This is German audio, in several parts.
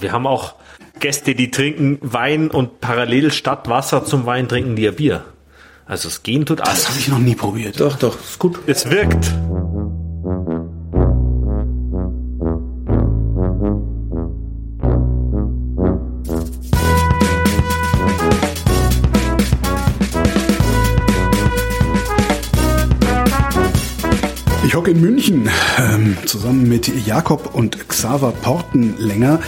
wir haben auch Gäste, die trinken Wein und parallel statt Wasser zum Wein trinken die ja Bier. Also es gehen tut alles. Das habe ich noch nie probiert. Doch, doch, ist gut. Es wirkt. Ich hocke in München ähm, zusammen mit Jakob und Xaver Portenlänger.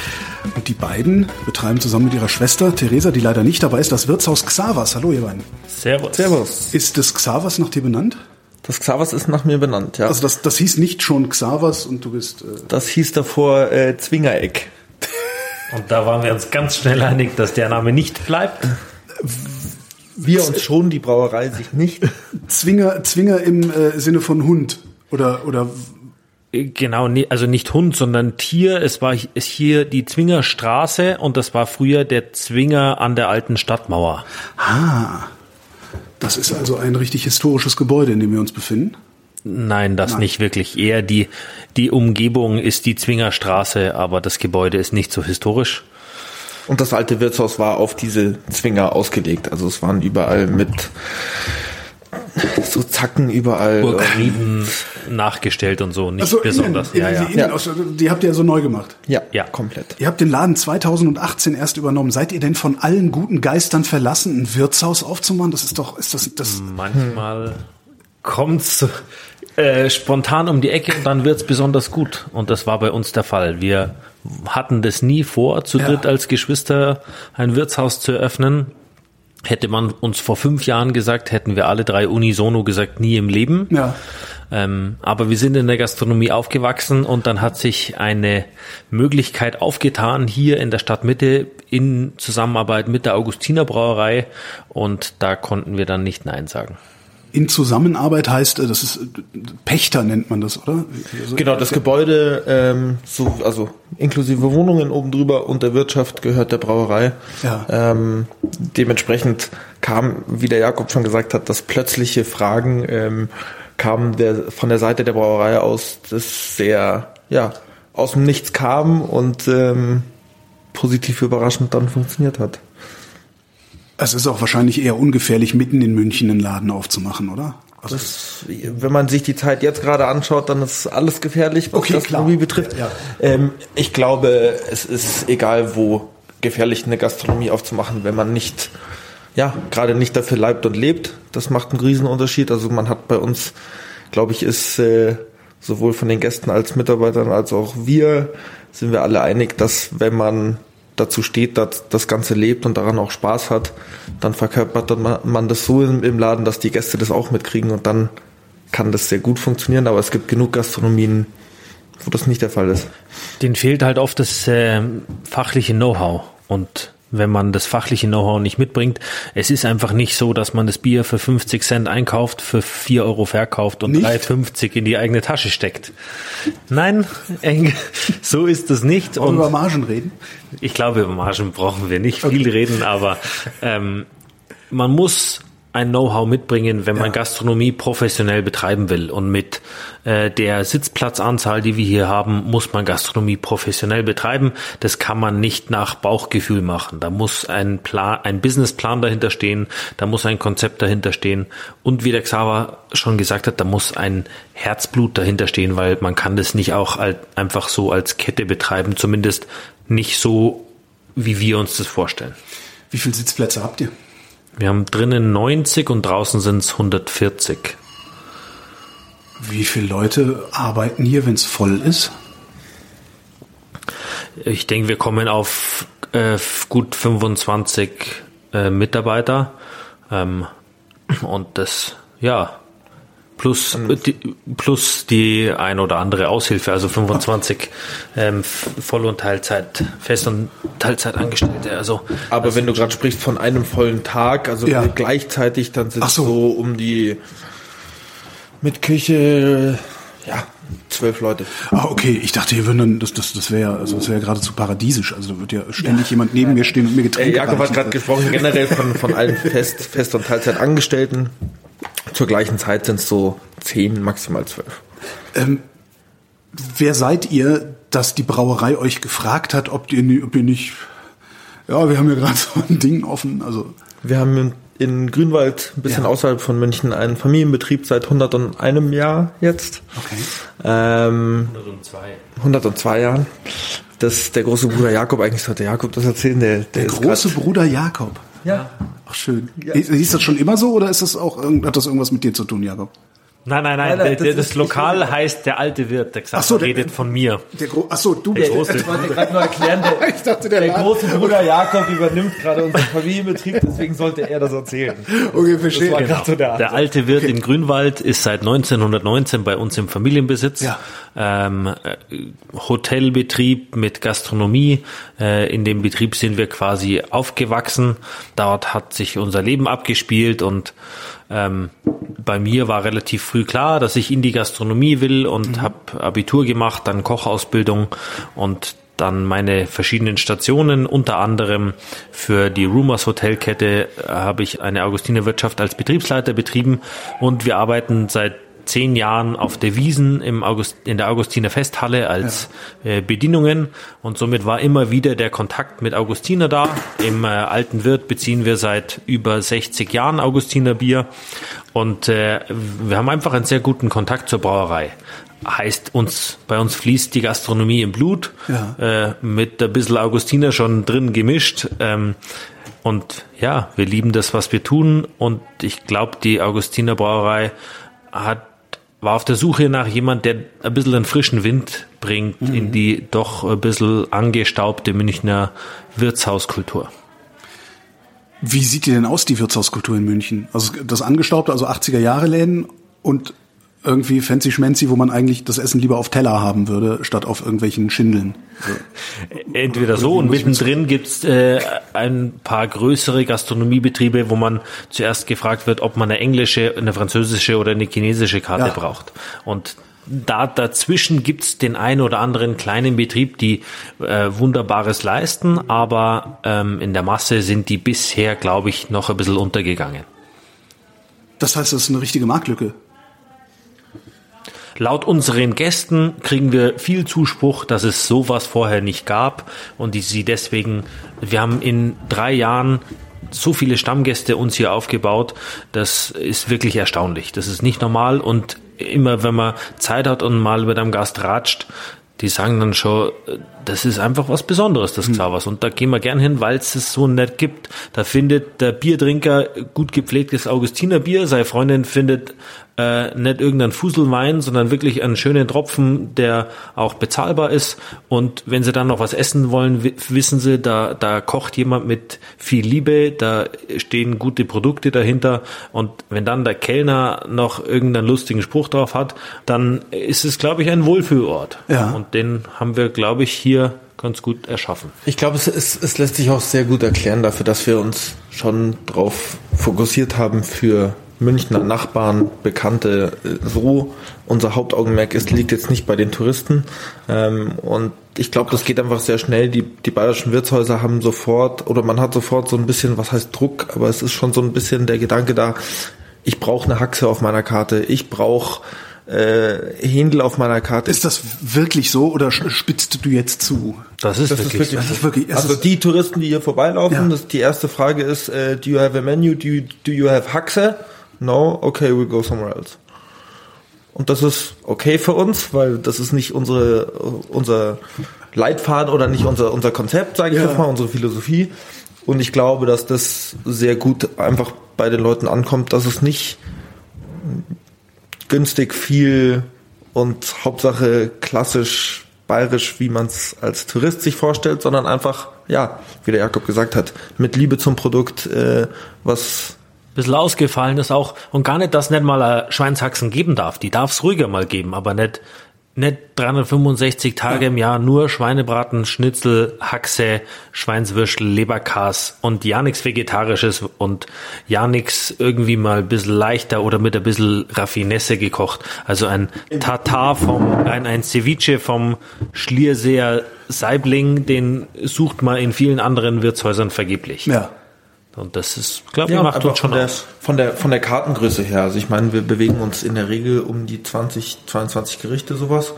Und die beiden betreiben zusammen mit ihrer Schwester Theresa, die leider nicht dabei ist, das Wirtshaus Xavers. Hallo, ihr beiden. Servus. Servus. Ist das Xavers nach dir benannt? Das Xavers ist nach mir benannt, ja. Also das, das hieß nicht schon Xavers und du bist... Äh, das hieß davor äh, Zwingereck. Und da waren wir uns ganz schnell einig, dass der Name nicht bleibt. Wir uns schon, die Brauerei sich nicht. Zwinger, Zwinger im äh, Sinne von Hund. Oder, oder Genau, nee, also nicht Hund, sondern Tier. Es war ist hier die Zwingerstraße und das war früher der Zwinger an der alten Stadtmauer. Ah, das ist also ein richtig historisches Gebäude, in dem wir uns befinden. Nein, das Nein. nicht wirklich. Eher die, die Umgebung ist die Zwingerstraße, aber das Gebäude ist nicht so historisch. Und das alte Wirtshaus war auf diese Zwinger ausgelegt. Also es waren überall mit so Zacken überall. Burgrieden nachgestellt und so, nicht also besonders. Innen, ja, ja. Die, die habt ihr so neu gemacht. Ja, ja, komplett. Ihr habt den Laden 2018 erst übernommen. Seid ihr denn von allen guten Geistern verlassen, ein Wirtshaus aufzumachen? Das ist doch, ist das, das. Manchmal hm. kommt's äh, spontan um die Ecke und dann wird's besonders gut. Und das war bei uns der Fall. Wir hatten das nie vor, zu dritt als Geschwister ein Wirtshaus zu eröffnen. Hätte man uns vor fünf Jahren gesagt, hätten wir alle drei unisono gesagt, nie im Leben. Ja. Ähm, aber wir sind in der Gastronomie aufgewachsen und dann hat sich eine Möglichkeit aufgetan hier in der Stadtmitte in Zusammenarbeit mit der Augustiner Brauerei und da konnten wir dann nicht Nein sagen in Zusammenarbeit heißt, äh, das ist äh, Pächter nennt man das, oder? Also, genau, das Gebäude, ähm, so, also inklusive Wohnungen oben drüber und der Wirtschaft gehört der Brauerei. Ja. Ähm, dementsprechend kam, wie der Jakob schon gesagt hat, das plötzliche Fragen ähm, kam der von der Seite der Brauerei aus, das sehr ja aus dem Nichts kam und ähm, positiv überraschend dann funktioniert hat. Es ist auch wahrscheinlich eher ungefährlich, mitten in München einen Laden aufzumachen, oder? Also das, wenn man sich die Zeit jetzt gerade anschaut, dann ist alles gefährlich, was okay, Gastronomie klar. betrifft. Ja, ja. Ähm, ich glaube, es ist egal, wo gefährlich eine Gastronomie aufzumachen, wenn man nicht, ja, gerade nicht dafür leibt und lebt. Das macht einen Riesenunterschied. Also man hat bei uns, glaube ich, ist äh, sowohl von den Gästen als Mitarbeitern als auch wir sind wir alle einig, dass wenn man dazu steht, dass das Ganze lebt und daran auch Spaß hat, dann verkörpert man das so im Laden, dass die Gäste das auch mitkriegen und dann kann das sehr gut funktionieren, aber es gibt genug Gastronomien, wo das nicht der Fall ist. Den fehlt halt oft das äh, fachliche Know-how und wenn man das fachliche Know-how nicht mitbringt. Es ist einfach nicht so, dass man das Bier für 50 Cent einkauft, für 4 Euro verkauft und 3,50 in die eigene Tasche steckt. Nein, so ist das nicht. Wollen wir über Margen reden? Ich glaube, über Margen brauchen wir nicht viel okay. reden, aber ähm, man muss ein Know-how mitbringen, wenn man ja. Gastronomie professionell betreiben will. Und mit äh, der Sitzplatzanzahl, die wir hier haben, muss man Gastronomie professionell betreiben. Das kann man nicht nach Bauchgefühl machen. Da muss ein Plan, ein Businessplan dahinter stehen, da muss ein Konzept dahinter stehen. Und wie der Xaver schon gesagt hat, da muss ein Herzblut dahinter stehen, weil man kann das nicht auch einfach so als Kette betreiben, zumindest nicht so, wie wir uns das vorstellen. Wie viele Sitzplätze habt ihr? Wir haben drinnen 90 und draußen sind es 140. Wie viele Leute arbeiten hier, wenn es voll ist? Ich denke, wir kommen auf äh, gut 25 äh, Mitarbeiter. Ähm, und das, ja, plus die, plus die ein oder andere Aushilfe, also 25 ähm, Voll- und Teilzeit, Fest- und Teilzeitangestellte. Also, Aber also wenn du gerade sprichst von einem vollen Tag, also ja. gleichzeitig, dann sind es so. so um die mit Küche, ja, zwölf Leute. Ah, okay. Ich dachte, hier würden dann, das, das, das wäre, also das wäre geradezu paradiesisch. Also da wird ja ständig ja. jemand neben mir stehen und mir Getränke äh, Jakob hat gerade gesprochen, generell von, von allen Fest-, Fest- und Teilzeitangestellten. Zur gleichen Zeit sind es so zehn, maximal zwölf. Ähm, wer seid ihr, dass die Brauerei euch gefragt hat, ob ihr, ob ihr nicht, ja, wir haben ja gerade so ein Ding offen, also. Wir haben in Grünwald, ein bisschen ja. außerhalb von München, einen Familienbetrieb seit 101 Jahr jetzt. Okay. Ähm, 102. 102 Jahren. Das der große Bruder Jakob, eigentlich sollte Jakob das erzählen. Der, der, der große Bruder Jakob. Ja. Ach schön. Ja. Hieß das schon immer so oder ist das auch, hat das irgendwas mit dir zu tun, Jakob? Nein, nein, nein. nein, das, das Lokal heißt der alte Wirt. Der Xaver so, der, redet von mir. Der Gro ach so, du der bist große. Ich wollte gerade nur erklären, der, ich dachte, der, der große Bruder Jakob übernimmt gerade unseren Familienbetrieb, deswegen sollte er das erzählen. Okay, verstehe. Genau. So der, der, alte Wirt okay. in Grünwald ist seit 1919 bei uns im Familienbesitz. Ja. Ähm, äh, Hotelbetrieb mit Gastronomie. Äh, in dem Betrieb sind wir quasi aufgewachsen. Dort hat sich unser Leben abgespielt und ähm, bei mir war relativ früh klar, dass ich in die Gastronomie will und mhm. habe Abitur gemacht, dann Kochausbildung und dann meine verschiedenen Stationen, unter anderem für die Rumors Hotelkette habe ich eine Augustinerwirtschaft als Betriebsleiter betrieben und wir arbeiten seit zehn Jahren auf der Wiesen im August, in der Augustiner Festhalle als ja. äh, Bedienungen und somit war immer wieder der Kontakt mit Augustiner da. Im äh, alten Wirt beziehen wir seit über 60 Jahren Augustiner Bier und äh, wir haben einfach einen sehr guten Kontakt zur Brauerei. Heißt uns, bei uns fließt die Gastronomie im Blut, ja. äh, mit ein bisschen Augustiner schon drin gemischt. Ähm, und ja, wir lieben das, was wir tun. Und ich glaube, die Augustiner Brauerei hat war auf der Suche nach jemand, der ein bisschen einen frischen Wind bringt mhm. in die doch ein bisschen angestaubte Münchner Wirtshauskultur. Wie sieht die denn aus, die Wirtshauskultur in München? Also das angestaubte, also 80er Jahre Läden und irgendwie fancy schmancy, wo man eigentlich das Essen lieber auf Teller haben würde, statt auf irgendwelchen Schindeln. Entweder so und mittendrin gibt's äh, ein paar größere Gastronomiebetriebe, wo man zuerst gefragt wird, ob man eine englische, eine französische oder eine chinesische Karte ja. braucht. Und da dazwischen gibt's den einen oder anderen kleinen Betrieb, die äh, Wunderbares leisten, aber ähm, in der Masse sind die bisher, glaube ich, noch ein bisschen untergegangen. Das heißt, das ist eine richtige Marktlücke. Laut unseren Gästen kriegen wir viel Zuspruch, dass es sowas vorher nicht gab und die sie deswegen, wir haben in drei Jahren so viele Stammgäste uns hier aufgebaut, das ist wirklich erstaunlich. Das ist nicht normal und immer wenn man Zeit hat und mal mit einem Gast ratscht, die sagen dann schon, das ist einfach was Besonderes, das hm. Xavas. Und da gehen wir gern hin, weil es es so nett gibt. Da findet der Biertrinker gut gepflegtes Augustinerbier, seine Freundin findet äh, nicht irgendein Fuselwein, sondern wirklich einen schönen Tropfen, der auch bezahlbar ist. Und wenn sie dann noch was essen wollen, wissen sie, da, da kocht jemand mit viel Liebe, da stehen gute Produkte dahinter. Und wenn dann der Kellner noch irgendeinen lustigen Spruch drauf hat, dann ist es, glaube ich, ein Wohlfühlort. Ja. Und den haben wir, glaube ich, hier ganz gut erschaffen. Ich glaube, es, es, es lässt sich auch sehr gut erklären dafür, dass wir uns schon darauf fokussiert haben für Münchner Nachbarn, Bekannte, so unser Hauptaugenmerk ist, liegt jetzt nicht bei den Touristen. Ähm, und ich glaube, das geht einfach sehr schnell. Die, die bayerischen Wirtshäuser haben sofort, oder man hat sofort so ein bisschen, was heißt Druck, aber es ist schon so ein bisschen der Gedanke da, ich brauche eine Haxe auf meiner Karte, ich brauche äh, Händel auf meiner Karte. Ist das wirklich so oder spitzt du jetzt zu? Das ist, das wirklich, ist wirklich, das ist wirklich Also die Touristen, die hier vorbeilaufen, ja. das, die erste Frage ist, äh, do you have a menu, do you, do you have Haxe? No, okay, we go somewhere else. Und das ist okay für uns, weil das ist nicht unsere, unser Leitfaden oder nicht unser, unser Konzept, sage ich ja. jetzt mal, unsere Philosophie. Und ich glaube, dass das sehr gut einfach bei den Leuten ankommt, dass es nicht günstig viel und Hauptsache klassisch bayerisch, wie man es als Tourist sich vorstellt, sondern einfach, ja, wie der Jakob gesagt hat, mit Liebe zum Produkt, äh, was bisschen ausgefallen ist auch und gar nicht, dass nicht mal ein Schweinshaxen geben darf. Die darf es ruhiger mal geben, aber nicht nicht 365 Tage im Jahr nur Schweinebraten, Schnitzel, Haxe, Schweinswürstel, Leberkas und ja nichts Vegetarisches und ja nichts irgendwie mal ein bisschen leichter oder mit ein bisschen Raffinesse gekocht. Also ein Tatar vom, ein, ein Ceviche vom Schlierseer Saibling, den sucht man in vielen anderen Wirtshäusern vergeblich. Ja. Und das ist, glaube ich, ja, macht uns schon von der, aus. Von der, von der Kartengröße her. Also ich meine, wir bewegen uns in der Regel um die 20, 22 Gerichte, sowas.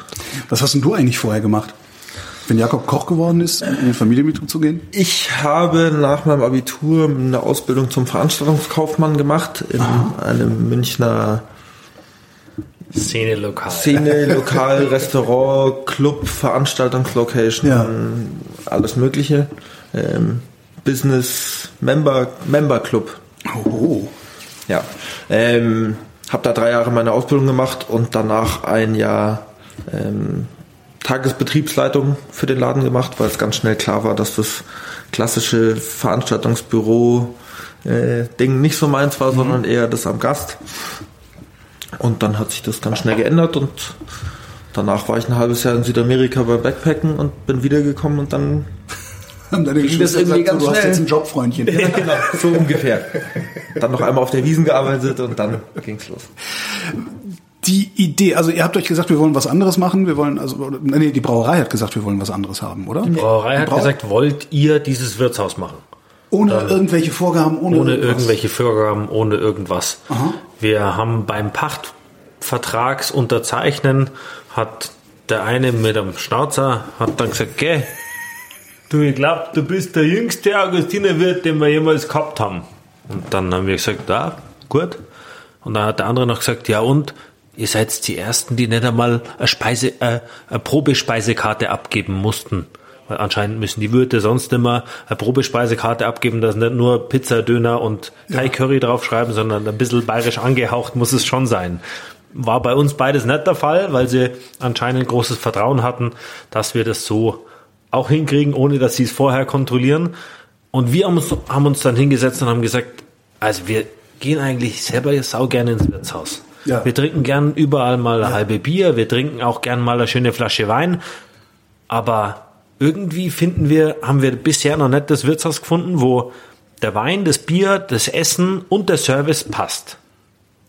Was hast denn du eigentlich vorher gemacht? Wenn Jakob Koch geworden ist, in den Familienbetrieb zu gehen? Ich habe nach meinem Abitur eine Ausbildung zum Veranstaltungskaufmann gemacht in Aha. einem Münchner Szene lokal. Szene lokal, Restaurant, Club, Veranstaltungslocation, ja. alles Mögliche. Ähm, Business Member, Member Club. Oh. Ja. Ähm, habe da drei Jahre meine Ausbildung gemacht und danach ein Jahr ähm, Tagesbetriebsleitung für den Laden gemacht, weil es ganz schnell klar war, dass das klassische Veranstaltungsbüro äh, Ding nicht so meins war, mhm. sondern eher das am Gast. Und dann hat sich das ganz schnell geändert und danach war ich ein halbes Jahr in Südamerika bei Backpacken und bin wiedergekommen und dann haben deine Geschwister gesagt, so, du schnell. hast jetzt ein Jobfreundchen. ja, genau, so ungefähr. Dann noch einmal auf der Wiesen gearbeitet und dann ging's los. Die Idee, also ihr habt euch gesagt, wir wollen was anderes machen, wir wollen, also, nee, die Brauerei hat gesagt, wir wollen was anderes haben, oder? Die Brauerei hat Brau gesagt, wollt ihr dieses Wirtshaus machen? Ohne Dann, irgendwelche Vorgaben, ohne, ohne irgendwelche Vorgaben, ohne irgendwas. Aha. Wir haben beim Pachtvertragsunterzeichnen hat der eine mit dem Schnauzer hat dann gesagt, geh, du, ich glaub, du bist der jüngste Augustinerwirt, den wir jemals gehabt haben. Und dann haben wir gesagt, ja, gut. Und dann hat der andere noch gesagt, ja und, ihr seid die Ersten, die nicht einmal eine, Speise, äh, eine Probespeisekarte abgeben mussten. Weil anscheinend müssen die Wirte sonst immer eine Probespeisekarte abgeben, dass nicht nur Pizza, Döner und Thai Curry draufschreiben, sondern ein bisschen bayerisch angehaucht muss es schon sein. War bei uns beides nicht der Fall, weil sie anscheinend großes Vertrauen hatten, dass wir das so auch hinkriegen, ohne dass sie es vorher kontrollieren. Und wir haben uns, haben uns dann hingesetzt und haben gesagt, also wir gehen eigentlich selber sau gerne ins Wirtshaus. Ja. Wir trinken gern überall mal eine ja. halbe Bier, wir trinken auch gern mal eine schöne Flasche Wein, aber irgendwie finden wir, haben wir bisher noch nicht das Wirtshaus gefunden, wo der Wein, das Bier, das Essen und der Service passt.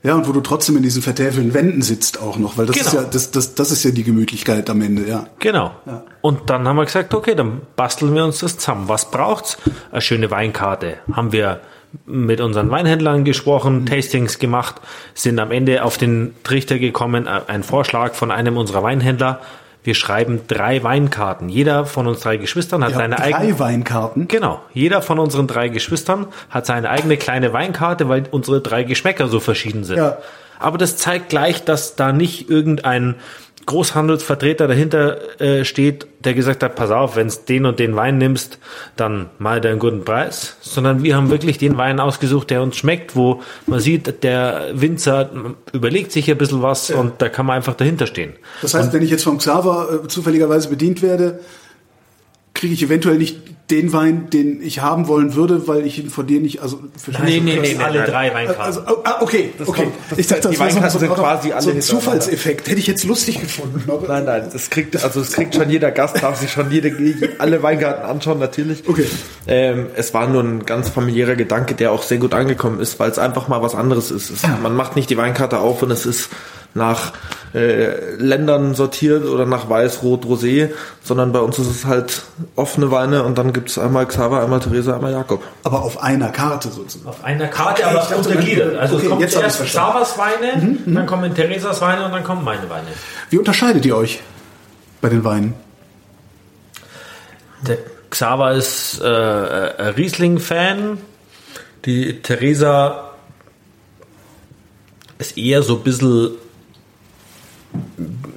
Ja, und wo du trotzdem in diesen vertäfelten Wänden sitzt auch noch, weil das genau. ist ja, das, das, das ist ja die Gemütlichkeit am Ende, ja. Genau. Ja. Und dann haben wir gesagt, okay, dann basteln wir uns das zusammen. Was braucht's? Eine schöne Weinkarte. Haben wir mit unseren Weinhändlern gesprochen, mhm. Tastings gemacht, sind am Ende auf den Trichter gekommen, ein Vorschlag von einem unserer Weinhändler, wir schreiben drei Weinkarten. Jeder von uns drei Geschwistern hat ja, seine eigene. Drei Weinkarten? Genau. Jeder von unseren drei Geschwistern hat seine eigene kleine Weinkarte, weil unsere drei Geschmäcker so verschieden sind. Ja. Aber das zeigt gleich, dass da nicht irgendein Großhandelsvertreter dahinter äh, steht, der gesagt hat, pass auf, wenn es den und den Wein nimmst, dann mal dir einen guten Preis, sondern wir haben wirklich den Wein ausgesucht, der uns schmeckt, wo man sieht, der Winzer überlegt sich ein bisschen was ja. und da kann man einfach dahinter stehen. Das heißt, und, wenn ich jetzt vom Xaver äh, zufälligerweise bedient werde, kriege ich eventuell nicht den Wein, den ich haben wollen würde, weil ich ihn von dir nicht, also Nee, nee, nee, alle nein. drei Weinkarten. Also, ah, okay, das okay. Kommt, das ich dachte, das war so, so, quasi so ein Zufallseffekt. Hätte ich jetzt lustig gefunden. Nein, nein, das kriegt, also das kriegt schon jeder Gast, darf sich schon jede, alle Weinkarten anschauen, natürlich. Okay. Ähm, es war nur ein ganz familiärer Gedanke, der auch sehr gut angekommen ist, weil es einfach mal was anderes ist. Es, ja. Man macht nicht die Weinkarte auf und es ist nach äh, Ländern sortiert oder nach Weiß, Rot, Rosé, sondern bei uns ist es halt offene Weine und dann gibt es einmal Xaver, einmal Theresa, einmal Jakob. Aber auf einer Karte sozusagen. Auf einer Karte, okay, aber untergliedert. Also okay, kommt jetzt erst Xavers Weine, mhm, mhm, dann kommen Theresas Weine und dann kommen meine Weine. Wie unterscheidet ihr euch bei den Weinen? Der Xaver ist äh, Riesling-Fan. Die Theresa ist eher so ein bisschen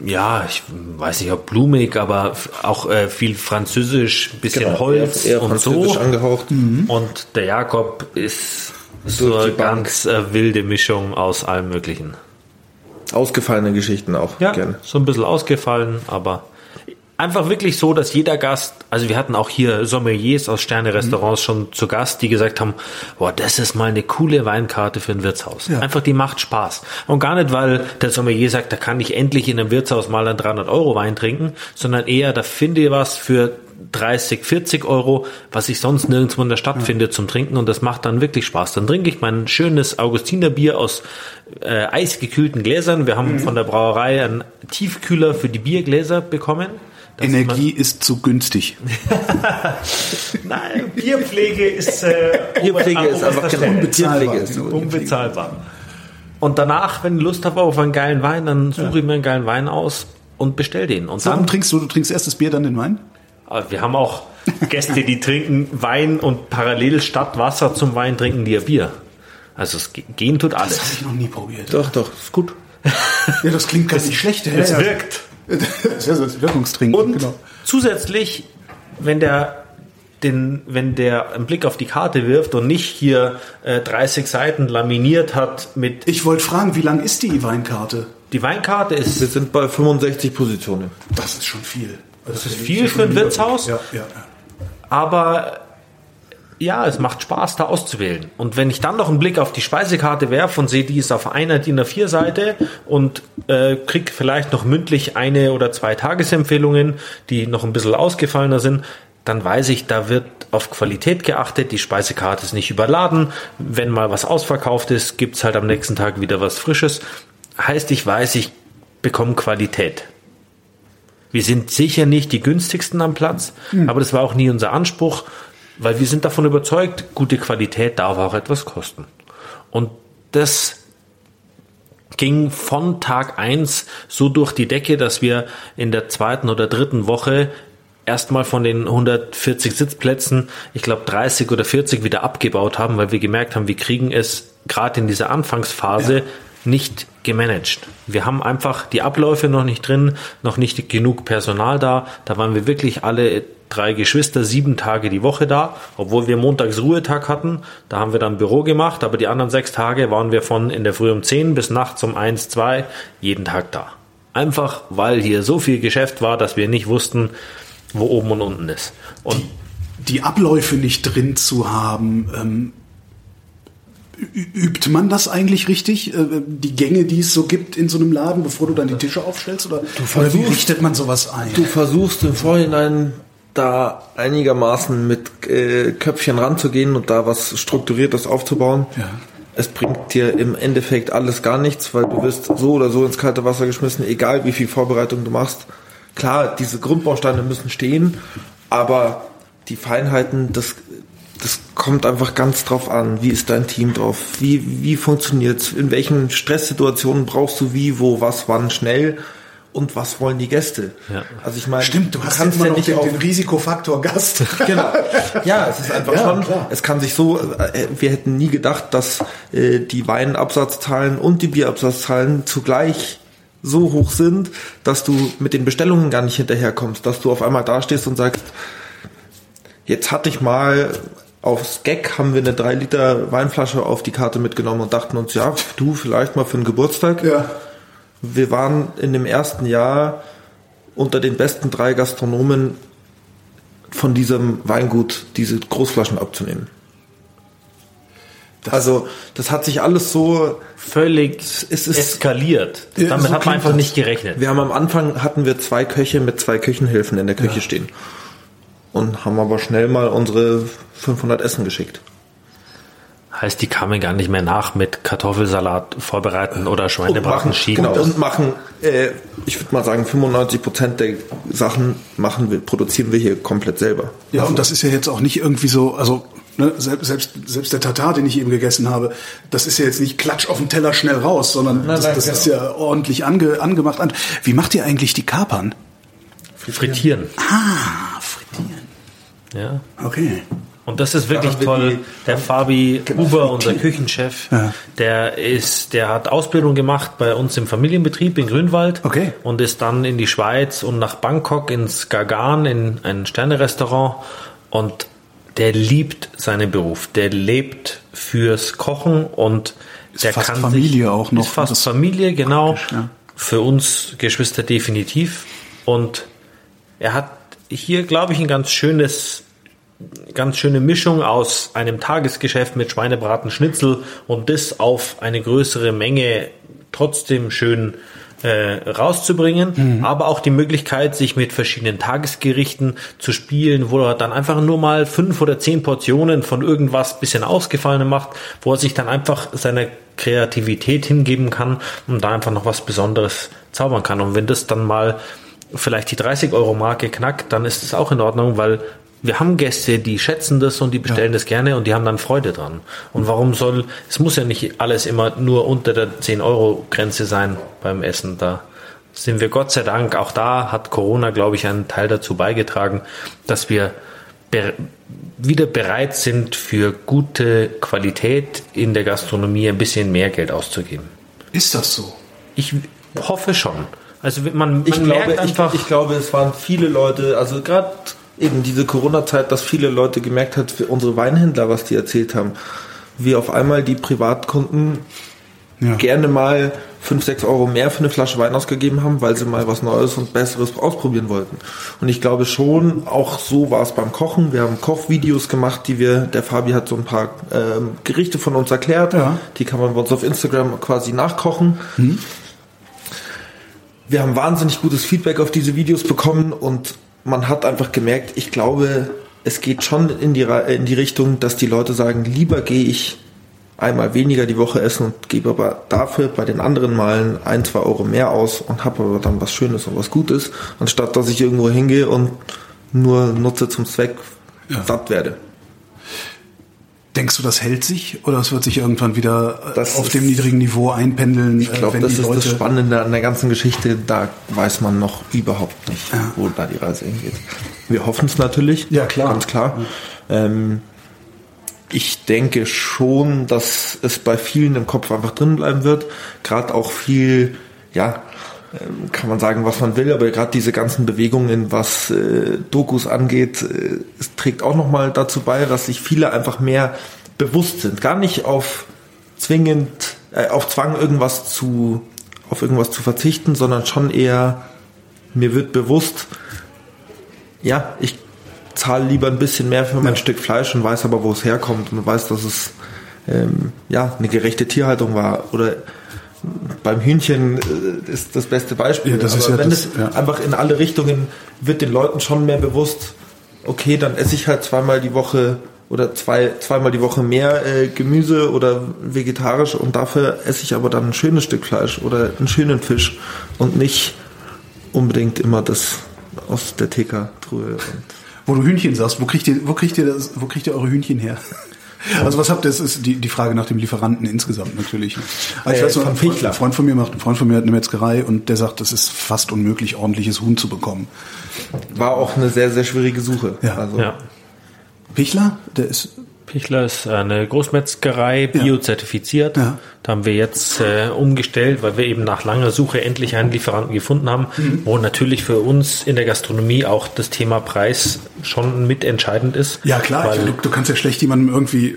ja, ich weiß nicht, ob blumig, aber auch äh, viel Französisch, bisschen genau, Holz eher, eher und so. angehaucht. Mhm. Und der Jakob ist so eine ganz äh, wilde Mischung aus allem Möglichen. Ausgefallene Geschichten auch ja, gerne. So ein bisschen ausgefallen, aber einfach wirklich so, dass jeder Gast, also wir hatten auch hier Sommeliers aus Sterne-Restaurants mhm. schon zu Gast, die gesagt haben, boah, das ist mal eine coole Weinkarte für ein Wirtshaus. Ja. Einfach, die macht Spaß. Und gar nicht, weil der Sommelier sagt, da kann ich endlich in einem Wirtshaus mal einen 300 Euro Wein trinken, sondern eher, da finde ich was für 30, 40 Euro, was ich sonst nirgendwo in der Stadt ja. finde zum Trinken und das macht dann wirklich Spaß. Dann trinke ich mein schönes Augustinerbier aus äh, eisgekühlten Gläsern. Wir haben mhm. von der Brauerei einen Tiefkühler für die Biergläser bekommen Energie ist zu günstig. Nein, Bierpflege ist, äh, Bierpflege ist einfach Stelle. unbezahlbar. Bierpflege ist unbezahlbar. Und danach, wenn ich Lust habe auf einen geilen Wein, dann suche ja. ich mir einen geilen Wein aus und bestell den. Und Warum trinkst du? Du trinkst erst das Bier, dann den Wein? Wir haben auch Gäste, die trinken Wein und parallel statt Wasser zum Wein trinken die ja Bier. Also es gehen tut alles. Das habe ich noch nie probiert. Doch, doch, ist gut. Ja, das klingt gar nicht schlecht. Es ja, wirkt. Das ist das Wirkungstrinken. Und genau. zusätzlich, wenn der den, wenn der einen Blick auf die Karte wirft und nicht hier äh, 30 Seiten laminiert hat mit. Ich wollte fragen, wie lang ist die Weinkarte? Die Weinkarte ist. Wir sind bei 65 Positionen. Das ist schon viel. Das, das ist viel für ein Wirtshaus. Ja, ja, ja. Aber ja, es macht Spaß, da auszuwählen. Und wenn ich dann noch einen Blick auf die Speisekarte werfe und sehe, die ist auf einer DIN A4 Seite und äh, krieg vielleicht noch mündlich eine oder zwei Tagesempfehlungen, die noch ein bisschen ausgefallener sind, dann weiß ich, da wird auf Qualität geachtet, die Speisekarte ist nicht überladen. Wenn mal was ausverkauft ist, gibt's halt am nächsten Tag wieder was Frisches. Heißt, ich weiß, ich bekomme Qualität. Wir sind sicher nicht die günstigsten am Platz, mhm. aber das war auch nie unser Anspruch, weil wir sind davon überzeugt, gute Qualität darf auch etwas kosten. Und das ging von Tag eins so durch die Decke, dass wir in der zweiten oder dritten Woche erstmal von den 140 Sitzplätzen, ich glaube 30 oder 40 wieder abgebaut haben, weil wir gemerkt haben, wir kriegen es gerade in dieser Anfangsphase ja. Nicht gemanagt. Wir haben einfach die Abläufe noch nicht drin, noch nicht genug Personal da. Da waren wir wirklich alle drei Geschwister sieben Tage die Woche da, obwohl wir montags Ruhetag hatten. Da haben wir dann Büro gemacht, aber die anderen sechs Tage waren wir von in der Früh um zehn bis nachts um eins, zwei jeden Tag da. Einfach weil hier so viel Geschäft war, dass wir nicht wussten, wo oben und unten ist. Und die, die Abläufe nicht drin zu haben, ähm, übt man das eigentlich richtig? Äh, die Gänge, die es so gibt in so einem Laden, bevor du dann die Tische aufstellst? Oder, versuchst, oder wie richtet man sowas ein? Du versuchst im Vorhinein da einigermaßen mit äh, Köpfchen ranzugehen und da was Strukturiertes aufzubauen. Ja. Es bringt dir im Endeffekt alles gar nichts, weil du wirst so oder so ins kalte Wasser geschmissen, egal wie viel Vorbereitung du machst. Klar, diese Grundbausteine müssen stehen, aber die Feinheiten, das, das kommt einfach ganz drauf an. Wie ist dein Team drauf? Wie, wie funktioniert's? In welchen Stresssituationen brauchst du wie, wo, was, wann schnell? Und was wollen die Gäste? Ja. Also ich meine, stimmt, du, du hast kannst ja nicht den, den, Risikofaktor Gast. genau. Ja, es ist einfach ja, schon. Klar. Es kann sich so. Äh, wir hätten nie gedacht, dass äh, die Weinabsatzzahlen und die Bierabsatzzahlen zugleich so hoch sind, dass du mit den Bestellungen gar nicht hinterherkommst, dass du auf einmal dastehst und sagst, jetzt hatte ich mal aufs Gag haben wir eine 3 Liter Weinflasche auf die Karte mitgenommen und dachten uns, ja, du vielleicht mal für einen Geburtstag. Ja. Wir waren in dem ersten Jahr unter den besten drei Gastronomen von diesem Weingut diese Großflaschen abzunehmen. Das also das hat sich alles so völlig es ist, eskaliert. Damit so hat man einfach das. nicht gerechnet. Wir haben am Anfang hatten wir zwei Köche mit zwei Küchenhilfen in der Küche ja. stehen und haben aber schnell mal unsere 500 Essen geschickt. Heißt, die kamen gar nicht mehr nach mit Kartoffelsalat vorbereiten oder Schweinebraten schieben. Genau, und machen, äh, ich würde mal sagen, 95 Prozent der Sachen machen wir, produzieren wir hier komplett selber. Ja, und das ist ja jetzt auch nicht irgendwie so, also Ne, selbst, selbst, selbst der Tatar, den ich eben gegessen habe, das ist ja jetzt nicht klatsch auf dem Teller schnell raus, sondern nein, das, das genau. ist ja ordentlich ange, angemacht. An. Wie macht ihr eigentlich die Kapern? Frittieren. Ah, frittieren. Ja. Okay. Und das ist wirklich toll. Der Fabi Huber, unser Küchenchef, ja. der ist, der hat Ausbildung gemacht bei uns im Familienbetrieb in Grünwald okay. und ist dann in die Schweiz und nach Bangkok ins Gagan in ein Sternerestaurant und der liebt seinen Beruf, der lebt fürs Kochen und ist der fast kann Familie sich, auch noch. Ist fast Familie, genau. Ja. Für uns Geschwister definitiv. Und er hat hier, glaube ich, ein ganz schönes, ganz schöne Mischung aus einem Tagesgeschäft mit Schweinebraten, Schnitzel und das auf eine größere Menge trotzdem schön äh, rauszubringen, mhm. aber auch die Möglichkeit, sich mit verschiedenen Tagesgerichten zu spielen, wo er dann einfach nur mal fünf oder zehn Portionen von irgendwas bisschen ausgefallen macht, wo er sich dann einfach seiner Kreativität hingeben kann und da einfach noch was Besonderes zaubern kann. Und wenn das dann mal vielleicht die 30 Euro Marke knackt, dann ist es auch in Ordnung, weil wir haben Gäste, die schätzen das und die bestellen ja. das gerne und die haben dann Freude dran. Und warum soll, es muss ja nicht alles immer nur unter der 10 Euro Grenze sein beim Essen. Da sind wir Gott sei Dank, auch da hat Corona, glaube ich, einen Teil dazu beigetragen, dass wir be wieder bereit sind, für gute Qualität in der Gastronomie ein bisschen mehr Geld auszugeben. Ist das so? Ich hoffe schon. Also man, man ich glaube, einfach. Ich, ich, glaube, es waren viele Leute, also gerade eben diese Corona-Zeit, dass viele Leute gemerkt hat, für unsere Weinhändler, was die erzählt haben, wie auf einmal die Privatkunden ja. gerne mal 5, 6 Euro mehr für eine Flasche Wein ausgegeben haben, weil sie mal was Neues und Besseres ausprobieren wollten. Und ich glaube schon, auch so war es beim Kochen. Wir haben Kochvideos gemacht, die wir, der Fabi hat so ein paar ähm, Gerichte von uns erklärt. Ja. Die kann man bei uns auf Instagram quasi nachkochen. Mhm. Wir haben wahnsinnig gutes Feedback auf diese Videos bekommen und man hat einfach gemerkt, ich glaube, es geht schon in die, in die Richtung, dass die Leute sagen, lieber gehe ich einmal weniger die Woche essen und gebe aber dafür bei den anderen Malen ein, zwei Euro mehr aus und habe aber dann was Schönes und was Gutes, anstatt dass ich irgendwo hingehe und nur nutze zum Zweck ja. satt werde. Denkst du, das hält sich oder es wird sich irgendwann wieder das auf dem niedrigen Niveau einpendeln? Ich glaube, das ist Leute das Spannende an der ganzen Geschichte. Da weiß man noch überhaupt nicht, ja. wo da die Reise hingeht. Wir hoffen es natürlich. Ja, klar. Ganz klar. Ähm, ich denke schon, dass es bei vielen im Kopf einfach drin bleiben wird. Gerade auch viel, ja, kann man sagen, was man will, aber gerade diese ganzen Bewegungen, was äh, Dokus angeht, äh, es trägt auch nochmal dazu bei, dass sich viele einfach mehr bewusst sind. Gar nicht auf zwingend, äh, auf Zwang irgendwas zu, auf irgendwas zu verzichten, sondern schon eher, mir wird bewusst, ja, ich zahle lieber ein bisschen mehr für mein ja. Stück Fleisch und weiß aber, wo es herkommt und weiß, dass es ähm, ja eine gerechte Tierhaltung war. Oder beim Hühnchen äh, ist das beste Beispiel. Ja, das aber ist ja wenn das, es ja. einfach in alle Richtungen wird den Leuten schon mehr bewusst, okay, dann esse ich halt zweimal die Woche oder zwei, zweimal die Woche mehr äh, Gemüse oder vegetarisch und dafür esse ich aber dann ein schönes Stück Fleisch oder einen schönen Fisch und nicht unbedingt immer das aus der TK-Truhe. Wo du Hühnchen sagst, wo kriegt ihr, wo kriegt ihr das, wo kriegt ihr eure Hühnchen her? Also was habt ihr, das ist die, die Frage nach dem Lieferanten insgesamt natürlich. Also ich äh, weiß noch, ein Freund, ein Freund von mir macht, ein Freund von mir hat eine Metzgerei und der sagt, es ist fast unmöglich, ordentliches Huhn zu bekommen. War auch eine sehr, sehr schwierige Suche. Ja. Also. ja. Pichler, der ist Pichler ist eine Großmetzgerei, biozertifiziert. Ja. Da haben wir jetzt äh, umgestellt, weil wir eben nach langer Suche endlich einen Lieferanten gefunden haben, mhm. wo natürlich für uns in der Gastronomie auch das Thema Preis schon mitentscheidend ist. Ja klar, weil, du, du kannst ja schlecht jemandem irgendwie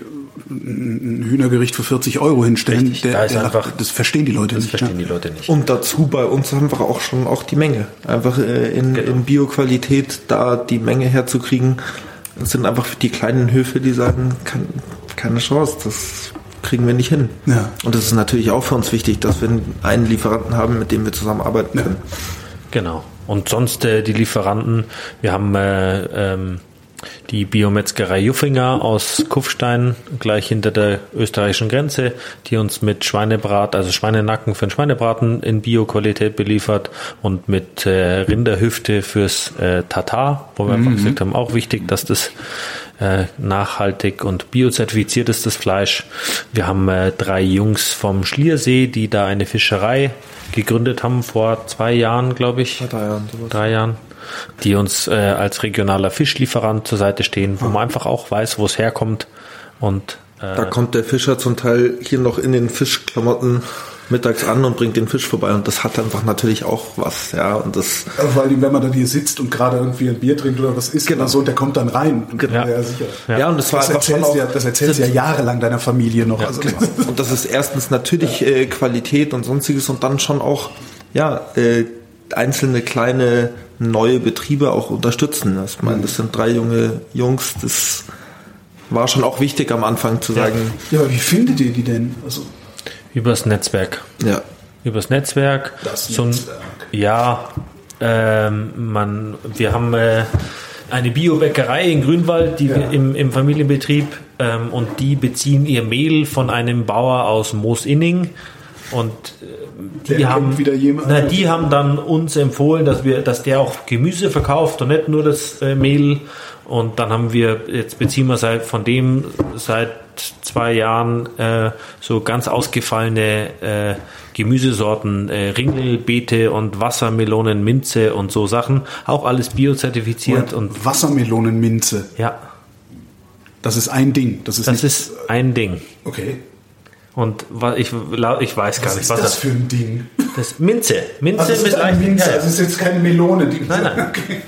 ein Hühnergericht für 40 Euro hinstellen. Richtig, der, da der einfach, lacht, das verstehen die Leute das nicht. Das verstehen ja. die Leute nicht. Und dazu bei uns haben wir auch schon auch die Menge. Einfach äh, in, genau. in Bioqualität da die Menge herzukriegen, das sind einfach die kleinen Höfe, die sagen, kann, keine Chance, das kriegen wir nicht hin. Ja. Und das ist natürlich auch für uns wichtig, dass wir einen Lieferanten haben, mit dem wir zusammenarbeiten können. Genau. Und sonst äh, die Lieferanten, wir haben äh, ähm, die Biometzgerei Juffinger aus Kufstein, gleich hinter der österreichischen Grenze, die uns mit Schweinebrat, also Schweinenacken für den Schweinebraten in Bioqualität beliefert und mit äh, Rinderhüfte fürs äh, Tatar, wo wir mhm. einfach gesagt haben, auch wichtig, dass das äh, nachhaltig und biozertifiziert ist, das Fleisch. Wir haben äh, drei Jungs vom Schliersee, die da eine Fischerei gegründet haben vor zwei Jahren, glaube ich. Drei Jahren. Drei Jahren die uns äh, als regionaler Fischlieferant zur Seite stehen, wo man einfach auch weiß, wo es herkommt. Und äh, da kommt der Fischer zum Teil hier noch in den Fischklamotten mittags an und bringt den Fisch vorbei und das hat einfach natürlich auch was, ja und das. vor allem, wenn man dann hier sitzt und gerade irgendwie ein Bier trinkt oder was isst genau. oder so, und der kommt dann rein. Genau. Ja, sicher. Ja. ja, und das war das erzählst, ja, das erzählst du ja jahrelang deiner Familie noch. Ja, also. genau. Und das ist erstens natürlich äh, Qualität und sonstiges und dann schon auch ja äh, einzelne kleine neue Betriebe auch unterstützen. Ich meine, das sind drei junge Jungs, das war schon auch wichtig am Anfang zu sagen. Ja, aber wie findet ihr die denn? Also Übers Netzwerk. Ja. Übers Netzwerk. Das so Netzwerk. ja, ähm, man, wir haben äh, eine Biobäckerei in Grünwald, die ja. im, im Familienbetrieb ähm, und die beziehen ihr Mehl von einem Bauer aus Moosinning Und äh, die haben, na, die haben dann uns empfohlen, dass wir, dass der auch Gemüse verkauft und nicht nur das äh, Mehl. Und dann haben wir, jetzt beziehen wir seit, von dem seit zwei Jahren äh, so ganz ausgefallene äh, Gemüsesorten, äh, Ringelbeete und Wassermelonen, Minze und so Sachen. Auch alles biozertifiziert. Und, und Wassermelonen, Minze. Ja. Das ist ein Ding. Das ist, das ist ein Ding. Okay. Und ich, ich weiß gar was nicht, was ist das für ein Ding? Das Minze. Minze also mit leichten Minze. Das ist jetzt keine Melone. Die nein, nein. Okay.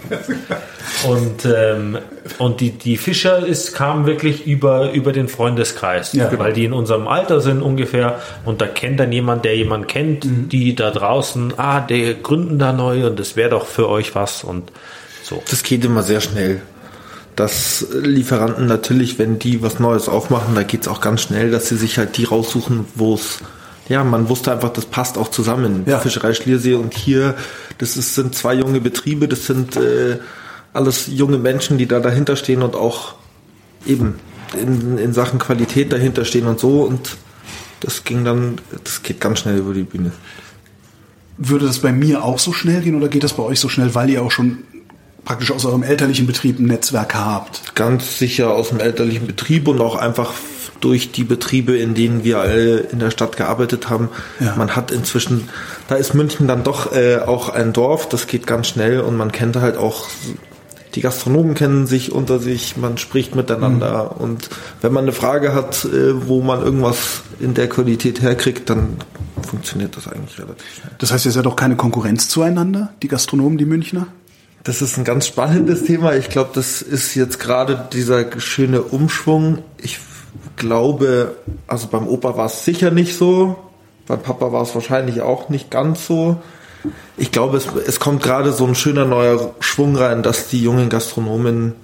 Und, ähm, und die, die Fischer ist, kam wirklich über, über den Freundeskreis, ja, weil die in unserem Alter sind ungefähr. Und da kennt dann jemand, der jemand kennt, mhm. die da draußen, ah, der gründen da neu und das wäre doch für euch was und so. Das geht immer sehr schnell dass Lieferanten natürlich, wenn die was Neues aufmachen, da geht es auch ganz schnell, dass sie sich halt die raussuchen, wo es, ja, man wusste einfach, das passt auch zusammen. Ja. Fischerei Schliersee und hier, das ist, sind zwei junge Betriebe, das sind äh, alles junge Menschen, die da dahinter stehen und auch eben in, in Sachen Qualität dahinter stehen und so und das ging dann, das geht ganz schnell über die Bühne. Würde das bei mir auch so schnell gehen oder geht das bei euch so schnell, weil ihr auch schon praktisch aus eurem elterlichen Betrieb ein Netzwerk habt? Ganz sicher aus dem elterlichen Betrieb und auch einfach durch die Betriebe, in denen wir alle in der Stadt gearbeitet haben. Ja. Man hat inzwischen, da ist München dann doch äh, auch ein Dorf, das geht ganz schnell und man kennt halt auch, die Gastronomen kennen sich unter sich, man spricht miteinander mhm. und wenn man eine Frage hat, äh, wo man irgendwas in der Qualität herkriegt, dann funktioniert das eigentlich relativ schnell. Das heißt, ihr seid auch keine Konkurrenz zueinander, die Gastronomen, die Münchner? Das ist ein ganz spannendes Thema. Ich glaube, das ist jetzt gerade dieser schöne Umschwung. Ich glaube, also beim Opa war es sicher nicht so. Beim Papa war es wahrscheinlich auch nicht ganz so. Ich glaube, es, es kommt gerade so ein schöner neuer Schwung rein, dass die jungen Gastronomen,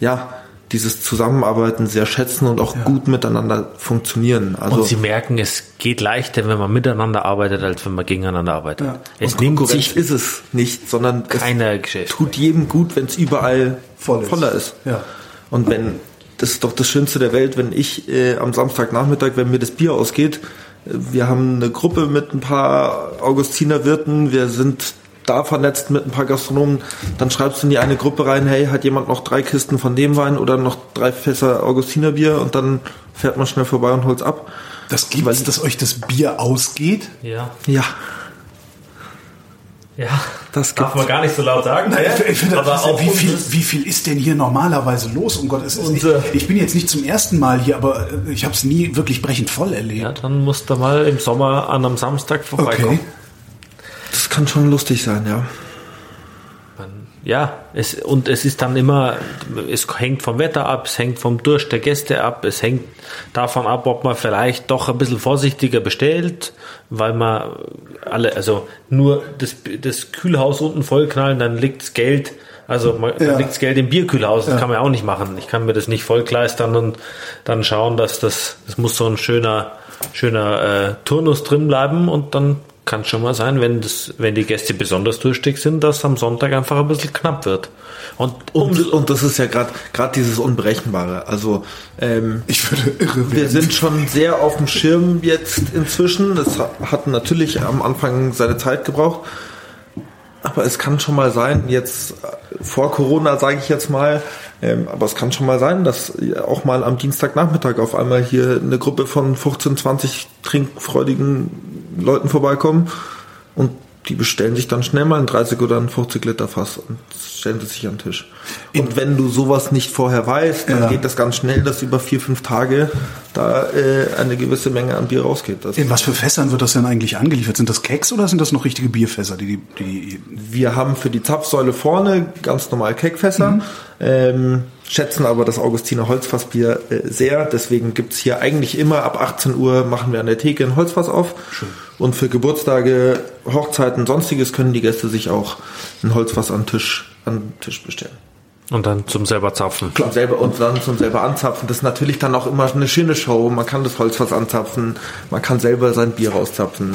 ja, dieses Zusammenarbeiten sehr schätzen und auch ja. gut miteinander funktionieren. Also und sie merken, es geht leichter, wenn man miteinander arbeitet, als wenn man gegeneinander arbeitet. Ja. Es und nimmt sich ist es nicht, sondern keiner Geschäft. tut jedem gut, wenn es überall Voll ist. voller ist. Ja. Und wenn das ist doch das Schönste der Welt, wenn ich äh, am Samstagnachmittag, wenn mir das Bier ausgeht, äh, wir haben eine Gruppe mit ein paar Augustinerwirten, wir sind da vernetzt mit ein paar Gastronomen, dann schreibst du in die eine Gruppe rein, hey, hat jemand noch drei Kisten von dem Wein oder noch drei Fässer Augustinerbier und dann fährt man schnell vorbei und holt's ab. Das gibt es, dass euch das Bier ausgeht? Ja. Ja. Ja, das darf man gar nicht so laut sagen. Naja, ich finde, aber auch wie viel, wie viel ist denn hier normalerweise los? Um Gottes Willen. Ich, ich, bin jetzt nicht zum ersten Mal hier, aber äh, ich habe es nie wirklich brechend voll erlebt. Ja, dann musst du mal im Sommer an einem Samstag vorbeikommen. Okay. Das kann schon lustig sein, ja. Ja, es, und es ist dann immer, es hängt vom Wetter ab, es hängt vom Durst der Gäste ab, es hängt davon ab, ob man vielleicht doch ein bisschen vorsichtiger bestellt, weil man alle, also nur das, das Kühlhaus unten vollknallen, dann liegt das Geld, also man, ja. dann liegt das Geld im Bierkühlhaus, das ja. kann man auch nicht machen. Ich kann mir das nicht vollkleistern und dann schauen, dass das, das muss so ein schöner, schöner äh, Turnus drin bleiben und dann kann schon mal sein, wenn, das, wenn die Gäste besonders durstig sind, dass am Sonntag einfach ein bisschen knapp wird. Und, und, und das ist ja gerade gerade dieses Unberechenbare. Also ähm, ich würde irre Wir sind schon sehr auf dem Schirm jetzt inzwischen. Das hat natürlich am Anfang seine Zeit gebraucht. Aber es kann schon mal sein, jetzt vor Corona sage ich jetzt mal, ähm, aber es kann schon mal sein, dass auch mal am Dienstagnachmittag auf einmal hier eine Gruppe von 15, 20 trinkfreudigen Leuten vorbeikommen und die bestellen sich dann schnell mal ein 30 oder ein 50 Liter Fass und stellen das sich am Tisch. Und wenn du sowas nicht vorher weißt, dann ja. geht das ganz schnell, dass über vier, fünf Tage da äh, eine gewisse Menge an Bier rausgeht. Das In was für Fässern wird das denn eigentlich angeliefert? Sind das Keks oder sind das noch richtige Bierfässer? Die, die, Wir haben für die Zapfsäule vorne ganz normal Keckfässer. Mhm. Ähm, schätzen aber das Augustiner Holzfassbier äh, sehr. Deswegen gibt's hier eigentlich immer ab 18 Uhr machen wir an der Theke ein Holzfass auf. Schön. Und für Geburtstage, Hochzeiten, sonstiges können die Gäste sich auch ein Holzfass an Tisch, an Tisch bestellen. Und dann zum selber zapfen. Klar, selber, und dann zum selber anzapfen. Das ist natürlich dann auch immer eine schöne Show. Man kann das Holzfass anzapfen, man kann selber sein Bier rauszapfen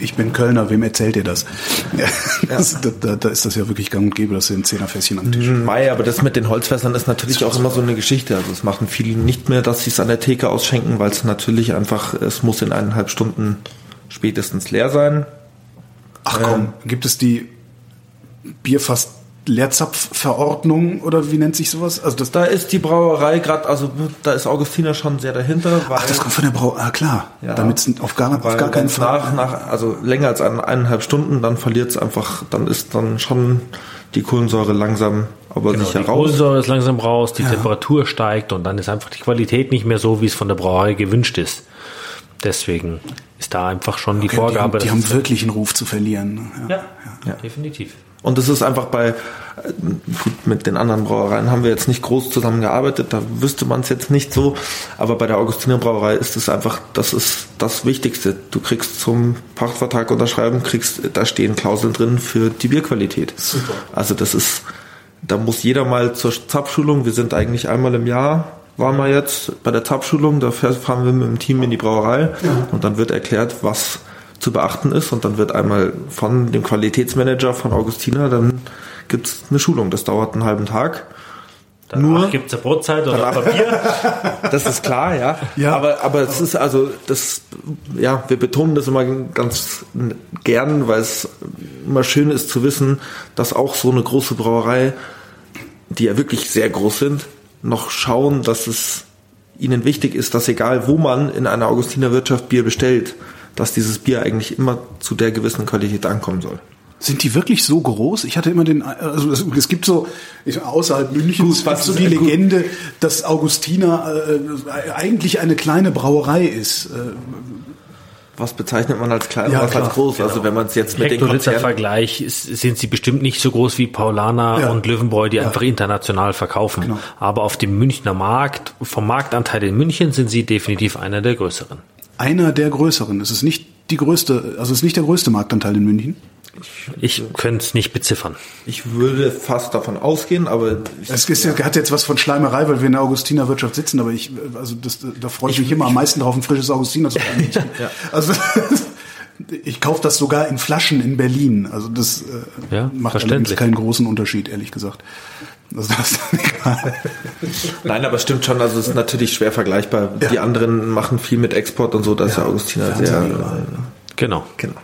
ich bin Kölner, wem erzählt ihr das? das da, da, ist das ja wirklich gang und gäbe, dass sie ein Zehnerfässchen am Tisch Mei, aber das mit den Holzfässern ist natürlich auch immer so eine Geschichte. Also es machen viele nicht mehr, dass sie es an der Theke ausschenken, weil es natürlich einfach, es muss in eineinhalb Stunden spätestens leer sein. Ach komm, ähm, gibt es die Bierfass Leerzapfverordnung oder wie nennt sich sowas? Also das da ist die Brauerei gerade, also da ist Augustiner schon sehr dahinter. Ach, das kommt von der Brauerei, ah, klar. Ja, damit es auf gar, auf gar keinen Fall. Nach, nach, also länger als eineinhalb Stunden, dann verliert es einfach, dann ist dann schon die Kohlensäure langsam aber genau, sicher die raus. Die Kohlensäure ist langsam raus, die ja. Temperatur steigt und dann ist einfach die Qualität nicht mehr so, wie es von der Brauerei gewünscht ist. Deswegen ist da einfach schon okay, die Vorgabe. Die haben, die haben wirklich einen Ruf zu verlieren. Ja, ja, ja. definitiv. Und das ist einfach bei, gut, mit den anderen Brauereien haben wir jetzt nicht groß zusammengearbeitet, da wüsste man es jetzt nicht so, aber bei der Augustiner Brauerei ist es einfach, das ist das Wichtigste. Du kriegst zum Pachtvertrag unterschreiben, kriegst, da stehen Klauseln drin für die Bierqualität. Super. Also das ist, da muss jeder mal zur Zapfschulung, wir sind eigentlich einmal im Jahr, waren wir jetzt bei der Zapfschulung, da fahren wir mit dem Team in die Brauerei und dann wird erklärt, was zu beachten ist und dann wird einmal von dem Qualitätsmanager von Augustina, dann gibt es eine Schulung. Das dauert einen halben Tag. Danach Nur gibt es eine Brotzeit oder danach, Papier. das ist klar, ja. ja. Aber, aber es ist also, das, ja, wir betonen das immer ganz gern, weil es immer schön ist zu wissen, dass auch so eine große Brauerei, die ja wirklich sehr groß sind, noch schauen, dass es ihnen wichtig ist, dass egal wo man in einer Augustiner Wirtschaft Bier bestellt, dass dieses Bier eigentlich immer zu der gewissen Qualität ankommen soll. Sind die wirklich so groß? Ich hatte immer den, also es, es gibt so ich, außerhalb Münchens was so die Legende, dass Augustiner äh, eigentlich eine kleine Brauerei ist. Äh, was bezeichnet man als klein, ja, was klar, als groß? Genau. Also wenn man es jetzt mit dem Vergleich sind sie bestimmt nicht so groß wie Paulaner ja. und Löwenbräu, die ja. einfach international verkaufen. Genau. Aber auf dem Münchner Markt, vom Marktanteil in München sind sie definitiv einer der größeren einer der größeren. Es ist nicht die größte, also es ist nicht der größte Marktanteil in München. Ich, könnte es nicht beziffern. Ich würde fast davon ausgehen, aber es ist, ja. hat jetzt was von Schleimerei, weil wir in der Augustinerwirtschaft sitzen, aber ich, also das, da freue ich, ich mich immer am meisten drauf, ein frisches Augustiner zu haben. ja. Also ich kaufe das sogar in Flaschen in Berlin. Also das äh, ja, macht allerdings keinen großen Unterschied, ehrlich gesagt. Also das ist dann egal. Nein, aber stimmt schon, also es ist natürlich schwer vergleichbar. Ja. Die anderen machen viel mit Export und so, da ist ja, Augustiner sehr. Äh, genau. genau.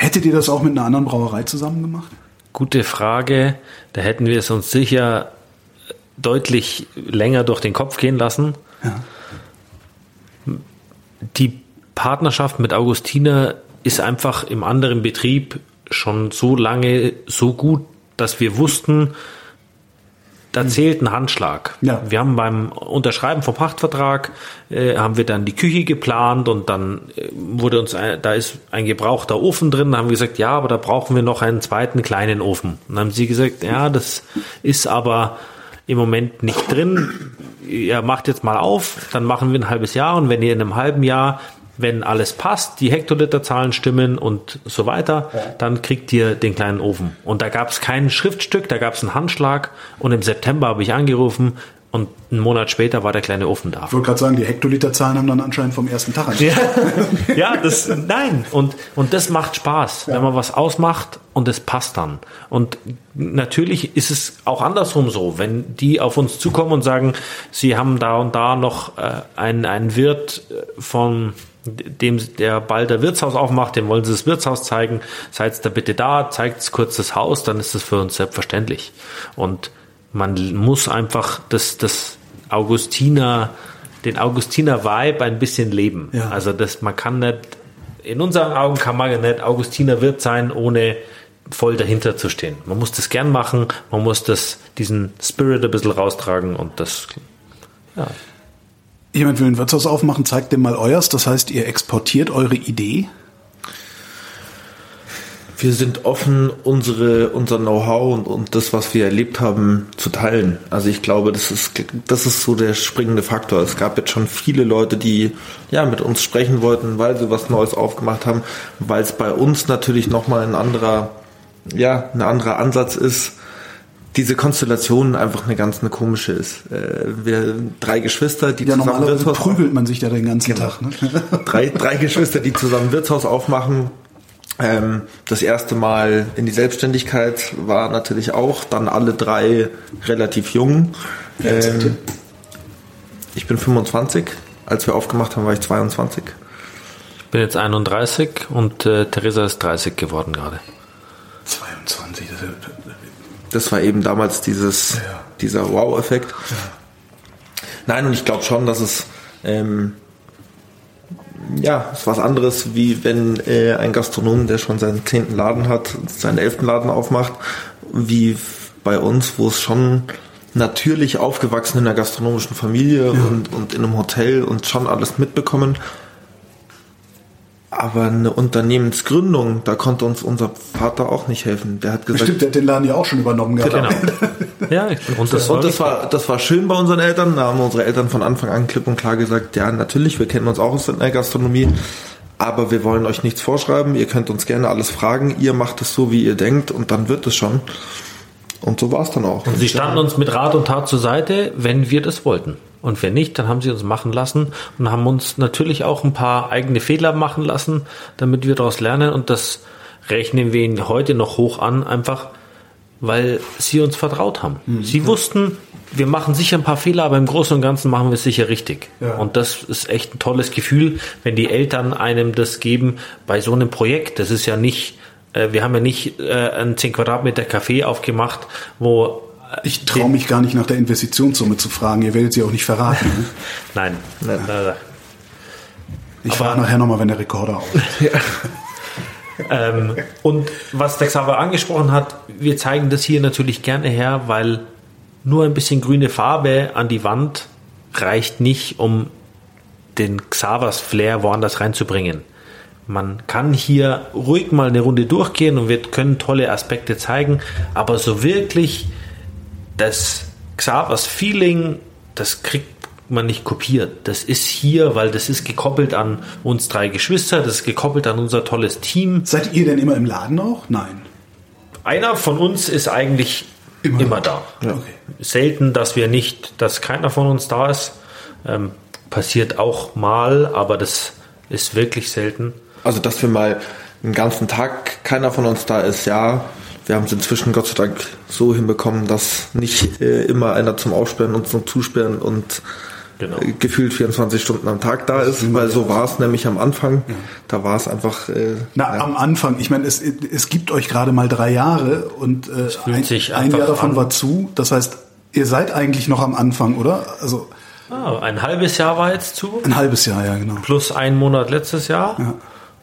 Hättet ihr das auch mit einer anderen Brauerei zusammen gemacht? Gute Frage. Da hätten wir es uns sicher deutlich länger durch den Kopf gehen lassen. Ja. Die Partnerschaft mit Augustiner ist einfach im anderen Betrieb schon so lange so gut, dass wir wussten, da hm. zählt ein Handschlag. Ja. Wir haben beim Unterschreiben vom Pachtvertrag äh, haben wir dann die Küche geplant und dann äh, wurde uns ein, da ist ein gebrauchter Ofen drin. Da haben wir gesagt, ja, aber da brauchen wir noch einen zweiten kleinen Ofen. Und dann haben sie gesagt, ja, das ist aber im Moment nicht drin. Ihr macht jetzt mal auf, dann machen wir ein halbes Jahr und wenn ihr in einem halben Jahr wenn alles passt, die Hektoliterzahlen stimmen und so weiter, ja. dann kriegt ihr den kleinen Ofen. Und da gab es kein Schriftstück, da gab es einen Handschlag und im September habe ich angerufen und einen Monat später war der kleine Ofen da. Ich wollte gerade sagen, die Hektoliterzahlen haben dann anscheinend vom ersten Tag an. Ja, ja das, nein. Und, und das macht Spaß, ja. wenn man was ausmacht und es passt dann. Und natürlich ist es auch andersrum so, wenn die auf uns zukommen und sagen, sie haben da und da noch äh, einen, einen Wirt äh, von dem der bald der Wirtshaus aufmacht, dem wollen sie das Wirtshaus zeigen, seid da bitte da, zeigt kurz das Haus, dann ist das für uns selbstverständlich. Und man muss einfach das, das Augustiner, den Augustiner Vibe ein bisschen leben. Ja. Also das, man kann nicht, in unseren Augen kann man nicht Augustiner Wirt sein, ohne voll dahinter zu stehen. Man muss das gern machen, man muss das, diesen Spirit ein bisschen raustragen und das, ja jemand will ein Wirtshaus aufmachen, zeigt dem mal euers. Das heißt, ihr exportiert eure Idee? Wir sind offen, unsere, unser Know-how und, und das, was wir erlebt haben, zu teilen. Also ich glaube, das ist, das ist so der springende Faktor. Es gab jetzt schon viele Leute, die ja mit uns sprechen wollten, weil sie was Neues aufgemacht haben, weil es bei uns natürlich nochmal ein anderer, ja, ein anderer Ansatz ist diese Konstellation einfach eine ganz eine komische ist. Äh, wir drei Geschwister, die ja, zusammen Wirtshaus prügelt man sich ja den ganzen genau. Tag. Ne? drei, drei Geschwister, die zusammen Wirtshaus aufmachen. Ähm, das erste Mal in die Selbstständigkeit war natürlich auch dann alle drei relativ jung. Ähm, ich bin 25. Als wir aufgemacht haben, war ich 22. bin jetzt 31 und äh, Theresa ist 30 geworden gerade. 22. Das war eben damals dieses, ja. dieser Wow-Effekt. Ja. Nein, und ich glaube schon, dass es ähm, ja, ist was anderes, wie wenn äh, ein Gastronom, der schon seinen zehnten Laden hat, seinen elften Laden aufmacht, wie bei uns, wo es schon natürlich aufgewachsen in einer gastronomischen Familie ja. und, und in einem Hotel und schon alles mitbekommen. Aber eine Unternehmensgründung, da konnte uns unser Vater auch nicht helfen. Der hat gesagt, Bestimmt, der hat den Laden ja auch schon übernommen gehabt. Genau. ja, und, das, und das, war, das war schön bei unseren Eltern. Da haben unsere Eltern von Anfang an klipp und klar gesagt, ja, natürlich, wir kennen uns auch aus der Gastronomie, aber wir wollen euch nichts vorschreiben. Ihr könnt uns gerne alles fragen. Ihr macht es so, wie ihr denkt und dann wird es schon. Und so war es dann auch. Und sie standen uns mit Rat und Tat zur Seite, wenn wir das wollten. Und wenn nicht, dann haben sie uns machen lassen und haben uns natürlich auch ein paar eigene Fehler machen lassen, damit wir daraus lernen. Und das rechnen wir ihnen heute noch hoch an, einfach weil sie uns vertraut haben. Mhm. Sie wussten, wir machen sicher ein paar Fehler, aber im Großen und Ganzen machen wir es sicher richtig. Ja. Und das ist echt ein tolles Gefühl, wenn die Eltern einem das geben bei so einem Projekt. Das ist ja nicht, äh, wir haben ja nicht äh, ein 10 Quadratmeter Café aufgemacht, wo ich traue mich gar nicht nach der Investitionssumme zu fragen. Ihr werdet sie auch nicht verraten. Ne? Nein. nein, nein, Ich frage nachher nochmal, wenn der Rekorder auf ist. ähm, und was der Xaver angesprochen hat, wir zeigen das hier natürlich gerne her, weil nur ein bisschen grüne Farbe an die Wand reicht nicht, um den Xavers Flair woanders reinzubringen. Man kann hier ruhig mal eine Runde durchgehen und wir können tolle Aspekte zeigen, aber so wirklich das Xavers Feeling, das kriegt man nicht kopiert. Das ist hier, weil das ist gekoppelt an uns drei Geschwister, das ist gekoppelt an unser tolles Team. Seid ihr denn immer im Laden auch? Nein. Einer von uns ist eigentlich immer, immer da. Ja. Okay. Selten, dass wir nicht, dass keiner von uns da ist. Ähm, passiert auch mal, aber das ist wirklich selten. Also, dass wir mal einen ganzen Tag keiner von uns da ist, ja, wir haben es inzwischen Gott sei Dank so hinbekommen, dass nicht äh, immer einer zum Aufsperren und zum Zusperren und genau. äh, gefühlt 24 Stunden am Tag da ist, weil so war es nämlich am Anfang. Ja. Da war es einfach. Äh, Na, ja. am Anfang. Ich meine, es, es gibt euch gerade mal drei Jahre und äh, ein, ein Jahr davon an. war zu. Das heißt, ihr seid eigentlich noch am Anfang, oder? Also ah, ein halbes Jahr war jetzt zu. Ein halbes Jahr, ja, genau. Plus ein Monat letztes Jahr. Ja.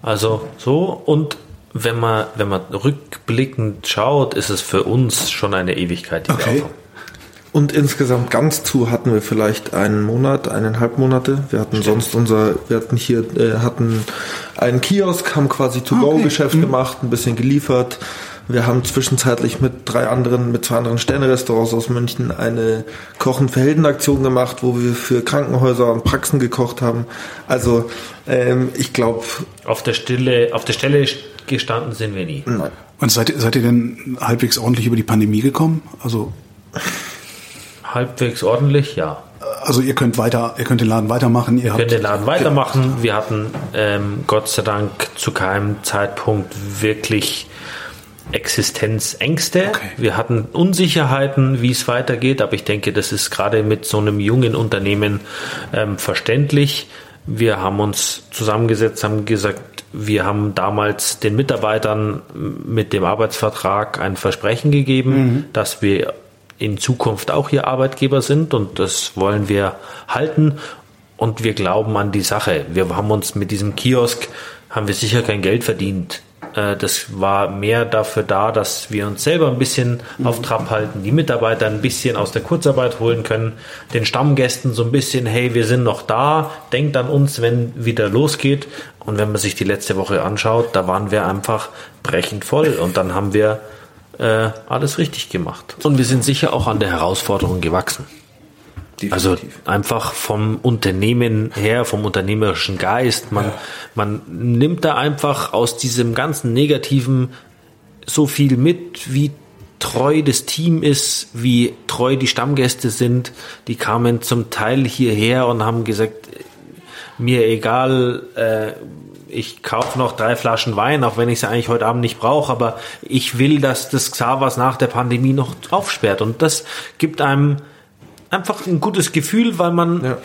Also so und wenn man, wenn man rückblickend schaut, ist es für uns schon eine Ewigkeit. Die okay. Und insgesamt ganz zu hatten wir vielleicht einen Monat, eineinhalb Monate. Wir hatten Stimmt. sonst unser, wir hatten hier, äh, hatten einen Kiosk, haben quasi To-Go-Geschäft mhm. gemacht, ein bisschen geliefert. Wir haben zwischenzeitlich mit drei anderen, mit zwei anderen Sterne-Restaurants aus München eine Kochen für Helden-Aktion gemacht, wo wir für Krankenhäuser und Praxen gekocht haben. Also ähm, ich glaube. Auf der Stelle, auf der Stelle gestanden sind wir nie. Nein. Und seid, seid ihr denn halbwegs ordentlich über die Pandemie gekommen? Also halbwegs ordentlich, ja. Also ihr könnt weiter, ihr könnt den Laden weitermachen. Ihr wir können den Laden weitermachen. Wir hatten ähm, Gott sei Dank zu keinem Zeitpunkt wirklich Existenzängste. Okay. Wir hatten Unsicherheiten, wie es weitergeht, aber ich denke, das ist gerade mit so einem jungen Unternehmen ähm, verständlich. Wir haben uns zusammengesetzt, haben gesagt, wir haben damals den Mitarbeitern mit dem Arbeitsvertrag ein Versprechen gegeben, mhm. dass wir in Zukunft auch hier Arbeitgeber sind und das wollen wir halten und wir glauben an die Sache. Wir haben uns mit diesem Kiosk haben wir sicher kein Geld verdient. Äh, das war mehr dafür da, dass wir uns selber ein bisschen auf Trab halten, die Mitarbeiter ein bisschen aus der Kurzarbeit holen können, den Stammgästen so ein bisschen, hey, wir sind noch da, denkt an uns, wenn wieder losgeht. Und wenn man sich die letzte Woche anschaut, da waren wir einfach brechend voll und dann haben wir äh, alles richtig gemacht. Und wir sind sicher auch an der Herausforderung gewachsen. Also Definitiv. Also einfach vom Unternehmen her, vom unternehmerischen Geist. Man, ja. man nimmt da einfach aus diesem ganzen Negativen so viel mit, wie treu das Team ist, wie treu die Stammgäste sind. Die kamen zum Teil hierher und haben gesagt, mir egal, äh, ich kaufe noch drei Flaschen Wein, auch wenn ich sie eigentlich heute Abend nicht brauche, aber ich will, dass das Xavas nach der Pandemie noch aufsperrt. Und das gibt einem einfach ein gutes Gefühl, weil man ja.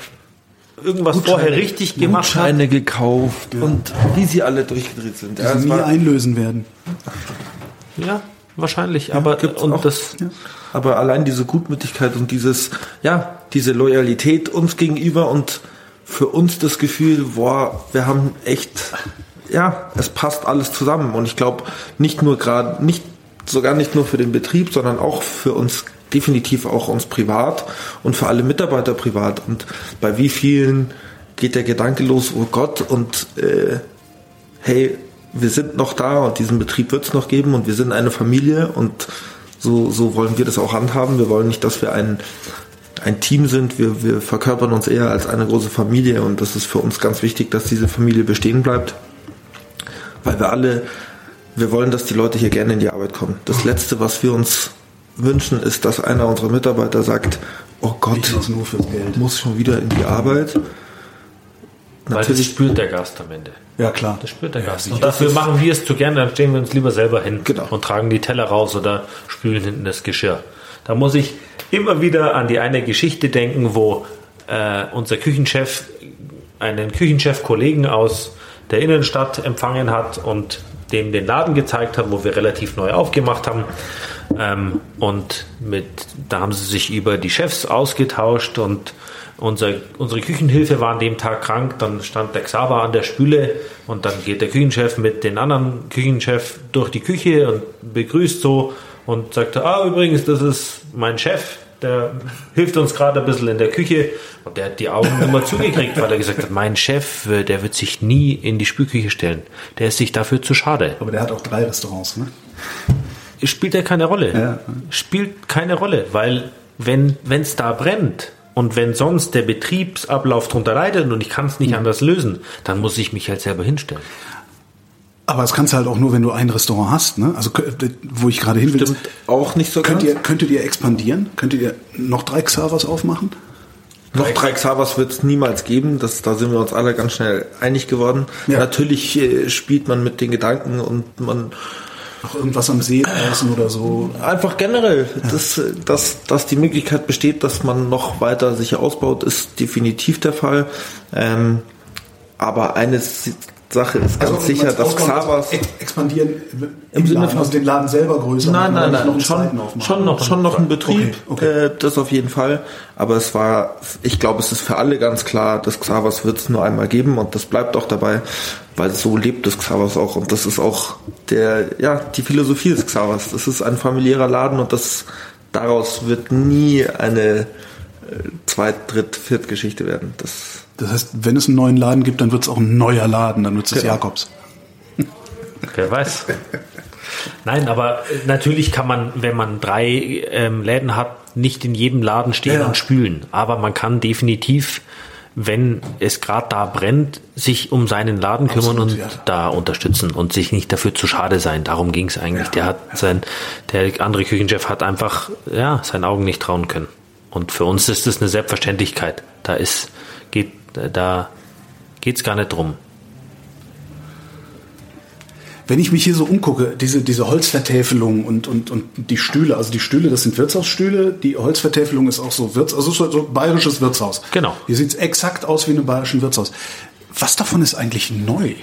irgendwas Gutscheine, vorher richtig gemacht Gutscheine hat. gekauft ja. und wie sie alle durchgedreht sind. Die ja, sie nie einlösen werden. Ja, wahrscheinlich. Ja, aber und auch, das. Ja. Aber allein diese Gutmütigkeit und dieses, ja, diese Loyalität uns gegenüber und für uns das Gefühl, boah, wir haben echt, ja, es passt alles zusammen. Und ich glaube, nicht nur gerade, nicht sogar nicht nur für den Betrieb, sondern auch für uns definitiv auch uns privat und für alle Mitarbeiter privat. Und bei wie vielen geht der Gedanke los, oh Gott, und äh, hey, wir sind noch da und diesen Betrieb wird es noch geben und wir sind eine Familie und so, so wollen wir das auch handhaben. Wir wollen nicht, dass wir ein, ein Team sind. Wir, wir verkörpern uns eher als eine große Familie und das ist für uns ganz wichtig, dass diese Familie bestehen bleibt, weil wir alle, wir wollen, dass die Leute hier gerne in die Arbeit kommen. Das Letzte, was wir uns wünschen, ist, dass einer unserer Mitarbeiter sagt, oh Gott, muss schon wieder in die Arbeit. Weil das spürt der Gast am Ende. Ja, klar. Das spürt der Gast. Ja, und dafür machen wir es zu gerne, dann stehen wir uns lieber selber hin genau. und tragen die Teller raus oder spülen hinten das Geschirr. Da muss ich immer wieder an die eine Geschichte denken, wo äh, unser Küchenchef einen Küchenchef-Kollegen aus der Innenstadt empfangen hat und dem den Laden gezeigt hat, wo wir relativ neu aufgemacht haben. Ähm, und mit, da haben sie sich über die Chefs ausgetauscht und unser, unsere Küchenhilfe war an dem Tag krank, dann stand der Xaver an der Spüle und dann geht der Küchenchef mit den anderen Küchenchef durch die Küche und begrüßt so und sagt, ah übrigens, das ist mein Chef, der hilft uns gerade ein bisschen in der Küche und der hat die Augen immer zugekriegt, weil er gesagt hat, mein Chef, äh, der wird sich nie in die Spülküche stellen. Der ist sich dafür zu schade. Aber der hat auch drei Restaurants, ne? Spielt ja keine Rolle. Ja. Spielt keine Rolle, weil wenn es da brennt, und wenn sonst der Betriebsablauf darunter leidet und ich kann es nicht mhm. anders lösen, dann muss ich mich halt selber hinstellen. Aber das kannst du halt auch nur, wenn du ein Restaurant hast, ne? Also wo ich gerade hin will. Stimmt auch nicht so könnt ganz. Ihr, könntet ihr expandieren? Könntet ihr noch drei Xavas aufmachen? Noch drei Xavas wird es niemals geben. Das, da sind wir uns alle ganz schnell einig geworden. Ja. Natürlich äh, spielt man mit den Gedanken und man noch irgendwas am See draußen oder so. Einfach generell, ja. dass, dass, dass die Möglichkeit besteht, dass man noch weiter sich ausbaut, ist definitiv der Fall. Ähm, aber eines Sache ist ganz also, sicher, dass Xavas expandieren im, Sinne von also den Laden selber größer. Nein, nein, nein, noch schon, schon noch schon noch ein Betrieb, okay, okay. Äh, das auf jeden Fall. Aber es war, ich glaube, es ist für alle ganz klar, dass Xavas wird es nur einmal geben und das bleibt auch dabei, weil so lebt das Xavas auch und das ist auch der, ja, die Philosophie des Xavas. Das ist ein familiärer Laden und das daraus wird nie eine äh, Zweit-, Dritt-, Viert-Geschichte werden. Das das heißt, wenn es einen neuen Laden gibt, dann wird es auch ein neuer Laden, dann wird es genau. Jakobs. Wer weiß. Nein, aber natürlich kann man, wenn man drei ähm, Läden hat, nicht in jedem Laden stehen ja. und spülen. Aber man kann definitiv, wenn es gerade da brennt, sich um seinen Laden kümmern Absolut, und ja. da unterstützen und sich nicht dafür zu schade sein. Darum ging es eigentlich. Ja, der hat sein, der andere Küchenchef hat einfach ja seinen Augen nicht trauen können. Und für uns ist das eine Selbstverständlichkeit. Da ist geht da geht es gar nicht drum. Wenn ich mich hier so umgucke, diese, diese Holzvertäfelung und, und, und die Stühle, also die Stühle, das sind Wirtshausstühle, die Holzvertäfelung ist auch so Wirts, also so, so bayerisches Wirtshaus. Genau. Hier sieht es exakt aus wie in einem bayerischen Wirtshaus. Was davon ist eigentlich neu?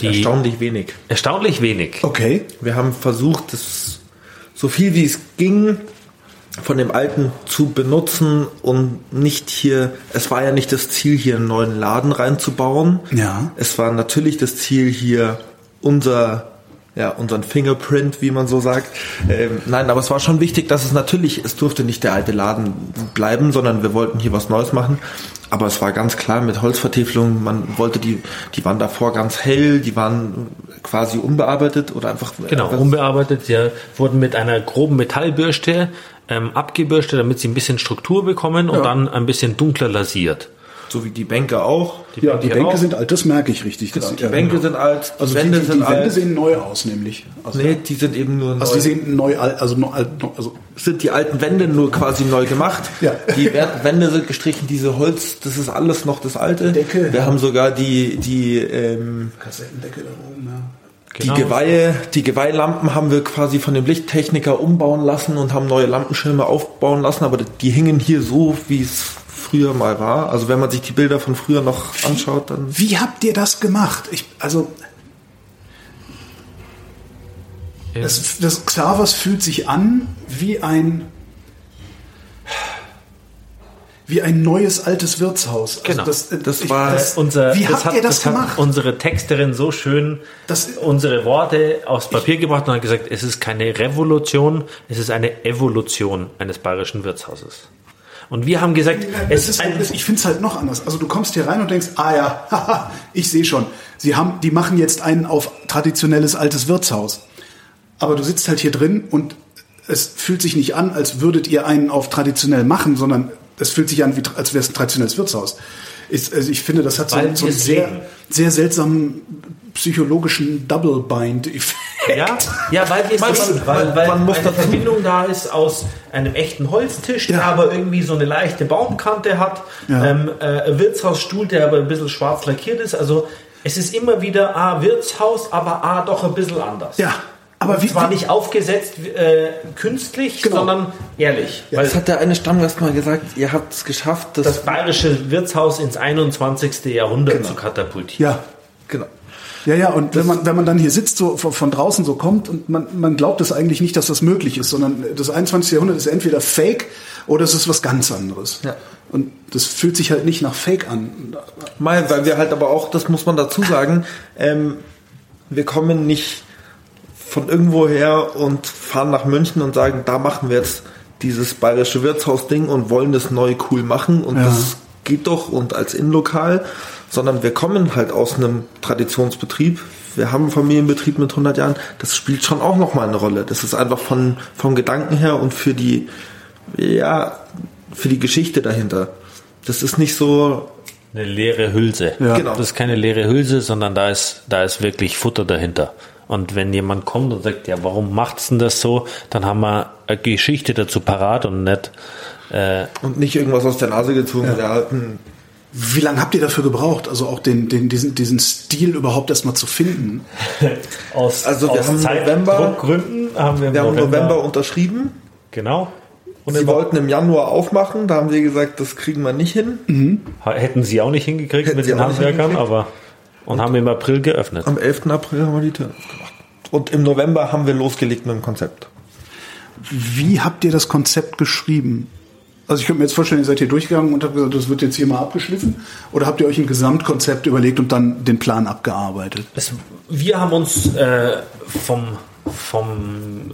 Die erstaunlich wenig. Erstaunlich wenig. Okay. Wir haben versucht, das so viel wie es ging von dem alten zu benutzen und nicht hier, es war ja nicht das Ziel, hier einen neuen Laden reinzubauen. Ja. Es war natürlich das Ziel, hier unser ja, unseren Fingerprint, wie man so sagt. Ähm, nein, aber es war schon wichtig, dass es natürlich, es durfte nicht der alte Laden bleiben, sondern wir wollten hier was Neues machen. Aber es war ganz klar mit Holzvertäfelung, man wollte die, die waren davor ganz hell, die waren quasi unbearbeitet oder einfach. Genau, unbearbeitet, ja, wurden mit einer groben Metallbürste ähm, abgebürstet, damit sie ein bisschen Struktur bekommen ja. und dann ein bisschen dunkler lasiert. So wie die Bänke auch. Die ja, Bänke die Bänke auch. sind alt, das merke ich richtig. Genau, die Bänke ja. sind alt, also Wände die, die, die Wände alt. sehen neu aus, nämlich. Also, nee, die sind eben nur neu. Also die sehen neu, also, also sind die alten Wände nur quasi neu gemacht. ja. Die Wände sind gestrichen, diese Holz, das ist alles noch das alte. Decke. Wir haben sogar die, die ähm, Kassettendecke da oben, ja. Genau. Die Geweihe, die Geweihlampen haben wir quasi von dem Lichttechniker umbauen lassen und haben neue Lampenschirme aufbauen lassen, aber die hingen hier so, wie es früher mal war. Also wenn man sich die Bilder von früher noch anschaut, dann. Wie habt ihr das gemacht? Ich, also. Das, das Xavas fühlt sich an wie ein wie ein neues altes Wirtshaus. Also genau. das, das ich, war das, unser. Wie habt hat, ihr das, das gemacht? unsere Texterin so schön das, unsere Worte aufs Papier ich, gebracht und hat gesagt, es ist keine Revolution, es ist eine Evolution eines bayerischen Wirtshauses. Und wir haben gesagt, es ist ein, ich finde es halt noch anders. Also du kommst hier rein und denkst, ah ja, haha, ich sehe schon. Sie haben, die machen jetzt einen auf traditionelles altes Wirtshaus. Aber du sitzt halt hier drin und es fühlt sich nicht an, als würdet ihr einen auf traditionell machen, sondern es fühlt sich an, wie, als wäre es ein traditionelles Wirtshaus. Ich, also ich finde, das hat so, so einen sehr, sehr seltsamen psychologischen Double-Bind-Effekt. Ja, ja, weil, wir man, weil, weil man eine Verbindung da ist aus einem echten Holztisch, der aber irgendwie so eine leichte Baumkante hat, ja. ähm, äh, Wirtshausstuhl, der aber ein bisschen schwarz lackiert ist. Also es ist immer wieder A, Wirtshaus, aber A, doch ein bisschen anders. Ja, aber wie, zwar nicht aufgesetzt äh, künstlich, genau. sondern ehrlich. Ja, das hat der eine Stammgast mal gesagt, ihr habt es geschafft, das, das bayerische Wirtshaus ins 21. Jahrhundert genau. zu katapultieren. Ja, genau. Ja, ja, und wenn man, wenn man dann hier sitzt, so von, von draußen so kommt und man, man glaubt es eigentlich nicht, dass das möglich ist, sondern das 21. Jahrhundert ist entweder Fake oder es ist was ganz anderes. Ja. Und das fühlt sich halt nicht nach Fake an. Mal, weil wir halt aber auch, das muss man dazu sagen, ähm, wir kommen nicht von irgendwo her und fahren nach München und sagen, da machen wir jetzt dieses bayerische Wirtshaus-Ding und wollen das neu cool machen und ja. das geht doch und als Innenlokal, sondern wir kommen halt aus einem Traditionsbetrieb. Wir haben einen Familienbetrieb mit 100 Jahren. Das spielt schon auch nochmal eine Rolle. Das ist einfach von, vom Gedanken her und für die, ja, für die Geschichte dahinter. Das ist nicht so, eine leere Hülse. Ja. Genau. Das ist keine leere Hülse, sondern da ist, da ist wirklich Futter dahinter. Und wenn jemand kommt und sagt, ja, warum macht's denn das so, dann haben wir eine Geschichte dazu parat und nicht äh, und nicht irgendwas aus der Nase gezogen. Ja. Wie lange habt ihr dafür gebraucht, also auch den, den, diesen, diesen Stil überhaupt erstmal zu finden? aus, also wir aus haben November, Gründen haben wir, wir haben November, November unterschrieben. Genau. Und Sie wollten im Januar aufmachen, da haben wir gesagt, das kriegen wir nicht hin. Mhm. Hätten Sie auch nicht hingekriegt Hätten mit den Handwerkern, aber und, und, haben im April geöffnet. Am 11. April haben wir die Tür aufgemacht. Und im November haben wir losgelegt mit dem Konzept. Wie habt ihr das Konzept geschrieben? Also ich könnte mir jetzt vorstellen, ihr seid hier durchgegangen und habt gesagt, das wird jetzt hier mal abgeschliffen. Oder habt ihr euch ein Gesamtkonzept überlegt und dann den Plan abgearbeitet? Es, wir haben uns äh, vom, vom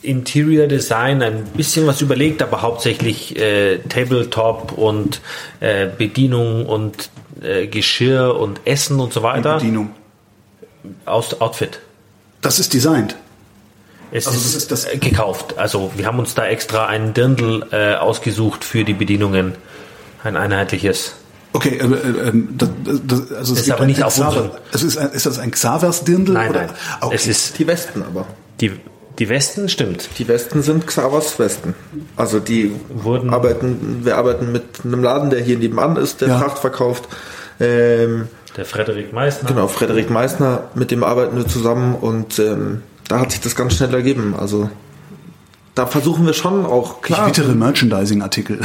Interior Design ein bisschen was überlegt, aber hauptsächlich äh, Tabletop und äh, Bedienung und äh, Geschirr und Essen und so weiter. Bedienung. Aus Outfit. Das ist designt. Es also ist, ist das äh, gekauft. Also wir haben uns da extra ein Dirndl äh, ausgesucht für die Bedienungen. Ein einheitliches. Okay, äh, äh, das, das, also es ist aber nicht auf Xaver, es ist, ein, ist das ein Xavers Dirndl? Nein, oder? nein. Okay. Es ist die Westen aber. Die, die Westen stimmt. Die Westen sind Xavers Westen. Also die wurden arbeiten, wir arbeiten mit einem Laden, der hier nebenan ist, der ja. Tracht verkauft. Ähm, der Frederik Meissner. Genau, Frederik Meissner, mit dem arbeiten wir zusammen und ähm, da hat sich das ganz schnell ergeben. Also da versuchen wir schon auch klar. Ich bittere Merchandising-Artikel.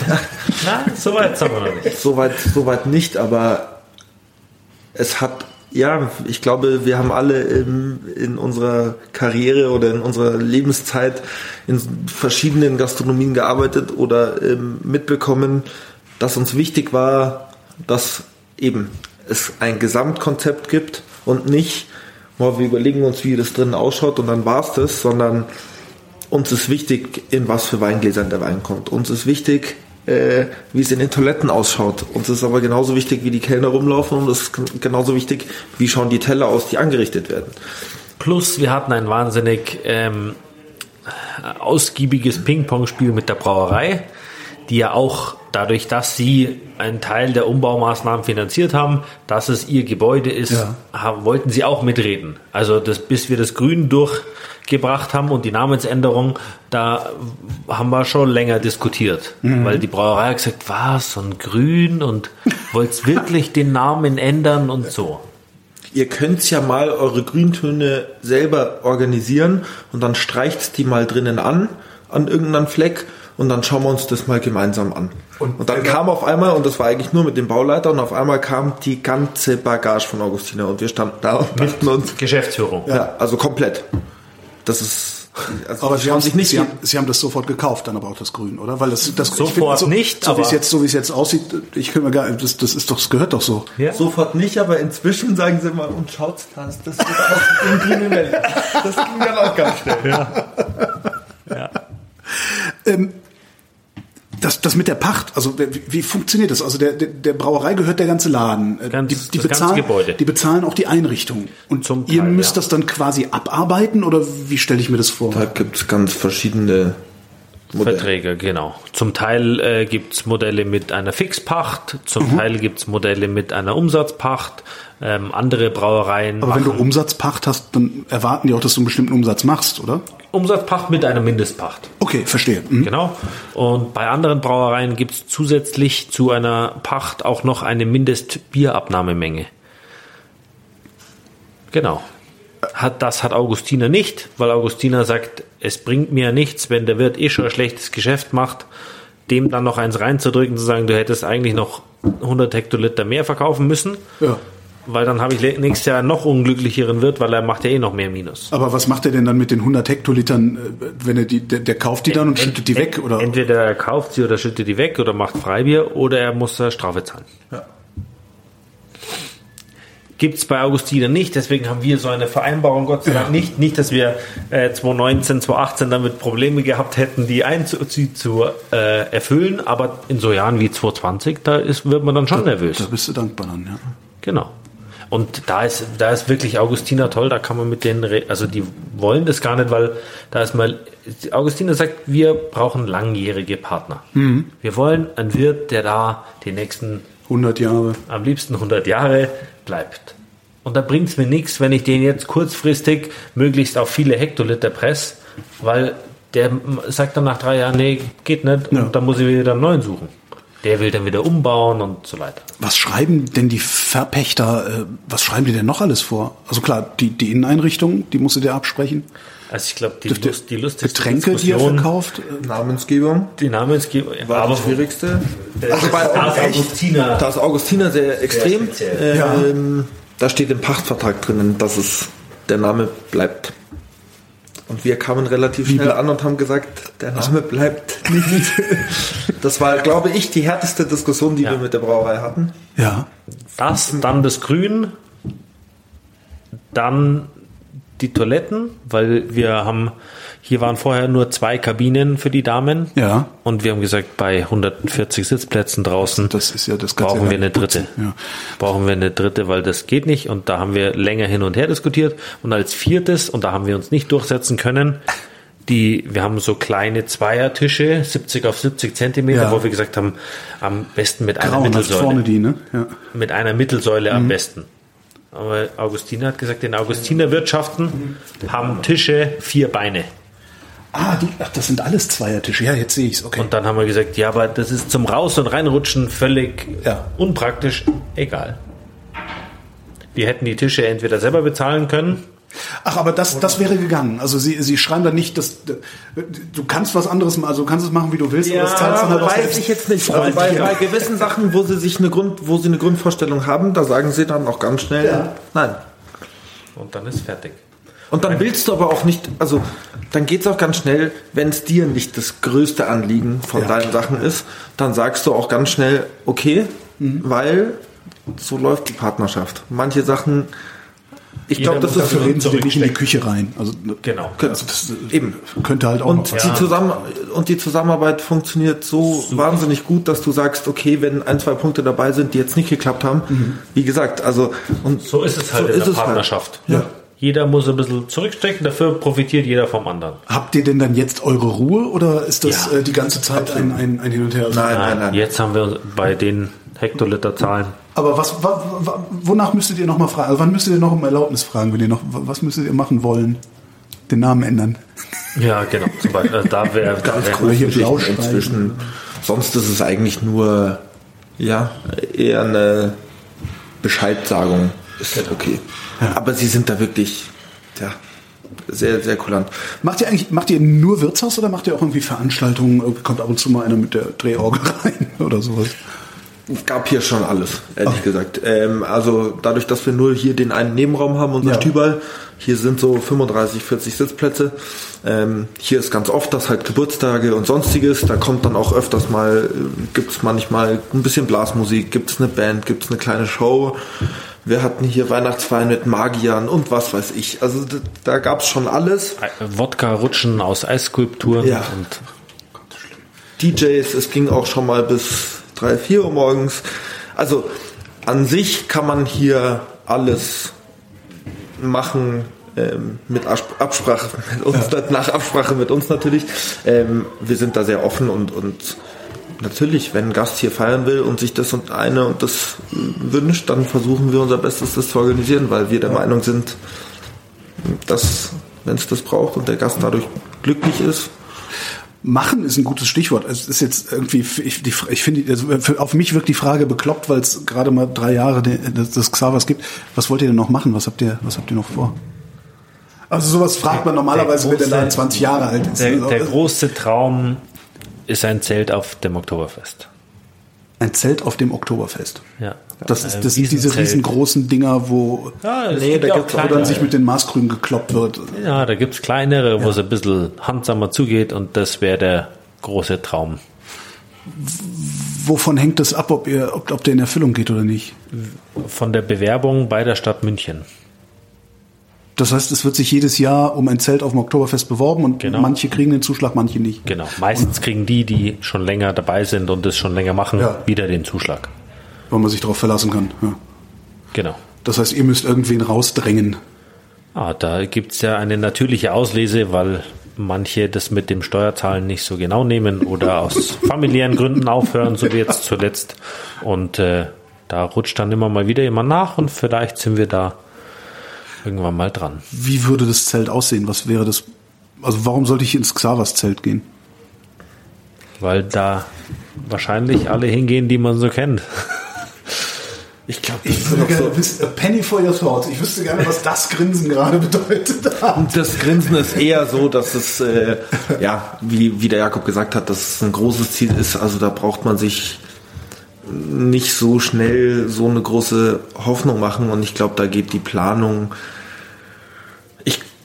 Na, soweit sind wir noch nicht. Soweit, soweit nicht, aber es hat, ja, ich glaube, wir haben alle in, in unserer Karriere oder in unserer Lebenszeit in verschiedenen Gastronomien gearbeitet oder ähm, mitbekommen, dass uns wichtig war, dass eben es ein Gesamtkonzept gibt und nicht, boah, wir überlegen uns, wie das drin ausschaut und dann war's das, sondern uns ist wichtig, in was für Weingläsern der Wein kommt. Uns ist wichtig, äh, wie es in den Toiletten ausschaut. Uns ist aber genauso wichtig, wie die Kellner rumlaufen und es ist genauso wichtig, wie schauen die Teller aus, die angerichtet werden. Plus, wir hatten ein wahnsinnig ähm, ausgiebiges Ping-Pong-Spiel mit der Brauerei, die ja auch dadurch, dass sie einen Teil der Umbaumaßnahmen finanziert haben, dass es ihr Gebäude ist, ja. haben, wollten sie auch mitreden. Also das, bis wir das Grün durchgebracht haben und die Namensänderung, da haben wir schon länger diskutiert, mhm. weil die Brauerei hat gesagt, was und Grün und wollt wirklich den Namen ändern und so. Ihr könnt ja mal eure Grüntöne selber organisieren und dann streicht die mal drinnen an an irgendeinem Fleck und dann schauen wir uns das mal gemeinsam an. Und, und dann kam auf einmal, und das war eigentlich nur mit dem Bauleiter, und auf einmal kam die ganze Bagage von Augustina und wir standen da und dachten uns. Geschäftsführung. Ja, also komplett. Das ist also aber Sie haben sich nicht. Sie haben, Sie haben das sofort gekauft, dann aber auch das Grün, oder? Weil das, das sofort so, nicht. So wie es jetzt, so wie es jetzt aussieht, ich kann mir gar, das, das ist doch, das gehört doch so. Ja. Sofort nicht, aber inzwischen sagen Sie mal und schaut's das, das wird aus dem grünen Welt. Das ging dann auch ganz schnell. Ja. ja. Ähm, das, das mit der Pacht, also wie, wie funktioniert das? Also der, der, der Brauerei gehört der ganze Laden. Äh, ganz, die, die bezahlen, Gebäude. die bezahlen auch die Einrichtung. Und Zum ihr Teil, müsst ja. das dann quasi abarbeiten oder wie stelle ich mir das vor? Da gibt es ganz verschiedene Modelle. Verträge, genau. Zum Teil äh, gibt es Modelle mit einer Fixpacht, zum mhm. Teil gibt es Modelle mit einer Umsatzpacht, ähm, andere Brauereien. Aber wenn du Umsatzpacht hast, dann erwarten die auch, dass du einen bestimmten Umsatz machst, oder? Umsatzpacht mit einer Mindestpacht. Okay, verstehe. Mhm. Genau. Und bei anderen Brauereien gibt es zusätzlich zu einer Pacht auch noch eine Mindestbierabnahmemenge. Genau. Hat, das hat Augustiner nicht, weil Augustiner sagt, es bringt mir nichts, wenn der Wirt eh schon ein schlechtes Geschäft macht, dem dann noch eins reinzudrücken, zu sagen, du hättest eigentlich noch 100 Hektoliter mehr verkaufen müssen. Ja weil dann habe ich nächstes Jahr noch unglücklicheren Wirt, weil er macht ja eh noch mehr Minus. Aber was macht er denn dann mit den 100 Hektolitern, äh, wenn er die, der, der kauft die dann und schüttet die weg? Oder? Entweder er kauft sie oder schüttet die weg oder macht Freibier oder er muss Strafe zahlen. Ja. Gibt es bei Augustiner nicht, deswegen haben wir so eine Vereinbarung, Gott sei Dank ja. nicht. Nicht, dass wir äh, 2019, 2018 damit Probleme gehabt hätten, die einzuziehen zu äh, erfüllen, aber in so Jahren wie 2020, da ist, wird man dann schon da, nervös. Da bist du dankbar dann, ja. Genau. Und da ist, da ist wirklich Augustina toll, da kann man mit denen, also die wollen das gar nicht, weil da ist mal, Augustina sagt, wir brauchen langjährige Partner. Mhm. Wir wollen einen Wirt, der da die nächsten 100 Jahre, am liebsten 100 Jahre bleibt. Und da bringt es mir nichts, wenn ich den jetzt kurzfristig möglichst auf viele Hektoliter presse, weil der sagt dann nach drei Jahren, nee, geht nicht, ja. und dann muss ich wieder einen neuen suchen der will dann wieder umbauen und so weiter. Was schreiben denn die Verpächter, äh, was schreiben die denn noch alles vor? Also klar, die, die Inneneinrichtung, die musst du dir absprechen. Also ich glaube, die, Lust, die lustigste Getränke, die er verkauft? Namensgebung. Die Namensgebung war aber das Schwierigste. Also bei Augustiner. Da ist Augustiner sehr extrem. Sehr äh, ja. ähm, da steht im Pachtvertrag drinnen, dass es der Name bleibt. Und wir kamen relativ schnell an und haben gesagt, der Name bleibt nicht. Das war, glaube ich, die härteste Diskussion, die ja. wir mit der Brauerei hatten. Ja. Das, dann das Grün, dann die Toiletten, weil wir haben, hier waren vorher nur zwei Kabinen für die Damen. Ja. Und wir haben gesagt, bei 140 Sitzplätzen draußen das ist ja das brauchen wir eine dritte. Ja. Brauchen wir eine dritte, weil das geht nicht. Und da haben wir länger hin und her diskutiert. Und als viertes, und da haben wir uns nicht durchsetzen können, die, wir haben so kleine Zweiertische, 70 auf 70 Zentimeter, ja. wo wir gesagt haben, am besten mit einer Mittelsäule. Vorne die, ne? ja. Mit einer Mittelsäule mhm. am besten. Aber Augustiner hat gesagt, in Augustinerwirtschaften haben Tische vier Beine. Ah, die, ach, das sind alles Zweiertische. Ja, jetzt sehe ich es. Okay. Und dann haben wir gesagt, ja, aber das ist zum Raus- und Reinrutschen völlig ja. unpraktisch. Egal. Wir hätten die Tische entweder selber bezahlen können Ach, aber das, das wäre gegangen. Also Sie, Sie schreiben dann nicht, dass du kannst was anderes machen, also du kannst es machen, wie du willst, ja, aber das zahlst dann halt weiß selbst. ich jetzt nicht. Bei, bei gewissen Sachen, wo Sie sich eine Grund, wo Sie eine Grundvorstellung haben, da sagen Sie dann auch ganz schnell, ja. nein. Und dann ist fertig. Und dann willst du aber auch nicht, also dann geht es auch ganz schnell, wenn es dir nicht das größte Anliegen von ja, deinen Sachen ist, dann sagst du auch ganz schnell, okay, mhm. weil so läuft die Partnerschaft. Manche Sachen ich glaube, das ist dafür reden sie nicht in die Küche rein. Also genau. Also das eben könnte halt auch und die zusammen und die Zusammenarbeit funktioniert so Super. wahnsinnig gut, dass du sagst, okay, wenn ein zwei Punkte dabei sind, die jetzt nicht geklappt haben, mhm. wie gesagt, also und so ist es halt so in der halt. Partnerschaft. Halt. Ja. Jeder muss ein bisschen zurückstecken, dafür profitiert jeder vom anderen. Habt ihr denn dann jetzt eure Ruhe oder ist das ja. äh, die ganze Zeit ein, ein, ein Hin und Her? Nein, nein, nein. Jetzt haben wir bei den Hektoliter-Zahlen aber was, wonach müsstet ihr noch mal fragen? Also wann müsstet ihr noch um Erlaubnis fragen, wenn ihr noch, was müsstet ihr machen wollen? Den Namen ändern. Ja, genau. Zum Beispiel, äh, da wäre da wär hier blau inzwischen. Sonst ist es eigentlich nur, ja, eher eine Bescheidsagung. Ist halt okay. Ja. Aber sie sind da wirklich, ja, sehr, sehr kulant. Macht ihr eigentlich, macht ihr nur Wirtshaus oder macht ihr auch irgendwie Veranstaltungen? Kommt ab und zu mal einer mit der Drehorgel rein oder sowas? Gab hier schon alles, ehrlich okay. gesagt. Ähm, also dadurch, dass wir nur hier den einen Nebenraum haben, unser ja. Stübal, hier sind so 35, 40 Sitzplätze. Ähm, hier ist ganz oft das halt Geburtstage und sonstiges. Da kommt dann auch öfters mal, äh, gibt es manchmal ein bisschen Blasmusik, gibt es eine Band, gibt es eine kleine Show. Wir hatten hier Weihnachtsfeiern mit Magiern und was weiß ich. Also da, da gab es schon alles. Wodka-Rutschen aus Eisskulpturen ja. und DJs. Es ging auch schon mal bis drei, vier Uhr morgens. Also an sich kann man hier alles machen ähm, mit Absprache mit uns, ja. nach Absprache mit uns natürlich. Ähm, wir sind da sehr offen und, und natürlich, wenn ein Gast hier feiern will und sich das und eine und das wünscht, dann versuchen wir unser Bestes, das zu organisieren, weil wir der. Meinung sind, dass wenn es das braucht und der Gast dadurch glücklich ist, Machen ist ein gutes Stichwort. Es ist jetzt irgendwie, ich, die, ich finde, also auf mich wirkt die Frage bekloppt, weil es gerade mal drei Jahre des Xavas gibt. Was wollt ihr denn noch machen? Was habt ihr, was habt ihr noch vor? Also sowas fragt man normalerweise, große, wenn der Laden 20 Jahre alt ist. Der, also der große Traum ist ein Zelt auf dem Oktoberfest. Ein Zelt auf dem Oktoberfest. Ja. Das ist das sind diese riesengroßen Dinger, wo, ja, nee, da gibt's, dann sich mit den Maßkrügen gekloppt wird. Ja, da gibt's kleinere, wo es ein bisschen handsamer zugeht und das wäre der große Traum. Wovon hängt das ab, ob, ihr, ob, ob der in Erfüllung geht oder nicht? Von der Bewerbung bei der Stadt München. Das heißt, es wird sich jedes Jahr um ein Zelt auf dem Oktoberfest beworben und genau. manche kriegen den Zuschlag, manche nicht. Genau. Meistens und kriegen die, die schon länger dabei sind und das schon länger machen, ja. wieder den Zuschlag. Weil man sich darauf verlassen kann. Ja. Genau. Das heißt, ihr müsst irgendwen rausdrängen. Ah, da gibt's ja eine natürliche Auslese, weil manche das mit dem Steuerzahlen nicht so genau nehmen oder aus familiären Gründen aufhören, so wie jetzt zuletzt. Und äh, da rutscht dann immer mal wieder jemand nach und vielleicht sind wir da irgendwann mal dran. Wie würde das Zelt aussehen? Was wäre das? Also warum sollte ich ins Xavas Zelt gehen? Weil da wahrscheinlich alle hingehen, die man so kennt. Ich glaube, ich würde gerne so wissen, a penny for your thoughts. Ich wüsste gerne, was das Grinsen gerade bedeutet. Das Grinsen ist eher so, dass es, äh, ja, wie, wie der Jakob gesagt hat, dass es ein großes Ziel ist. Also da braucht man sich nicht so schnell so eine große Hoffnung machen. Und ich glaube, da geht die Planung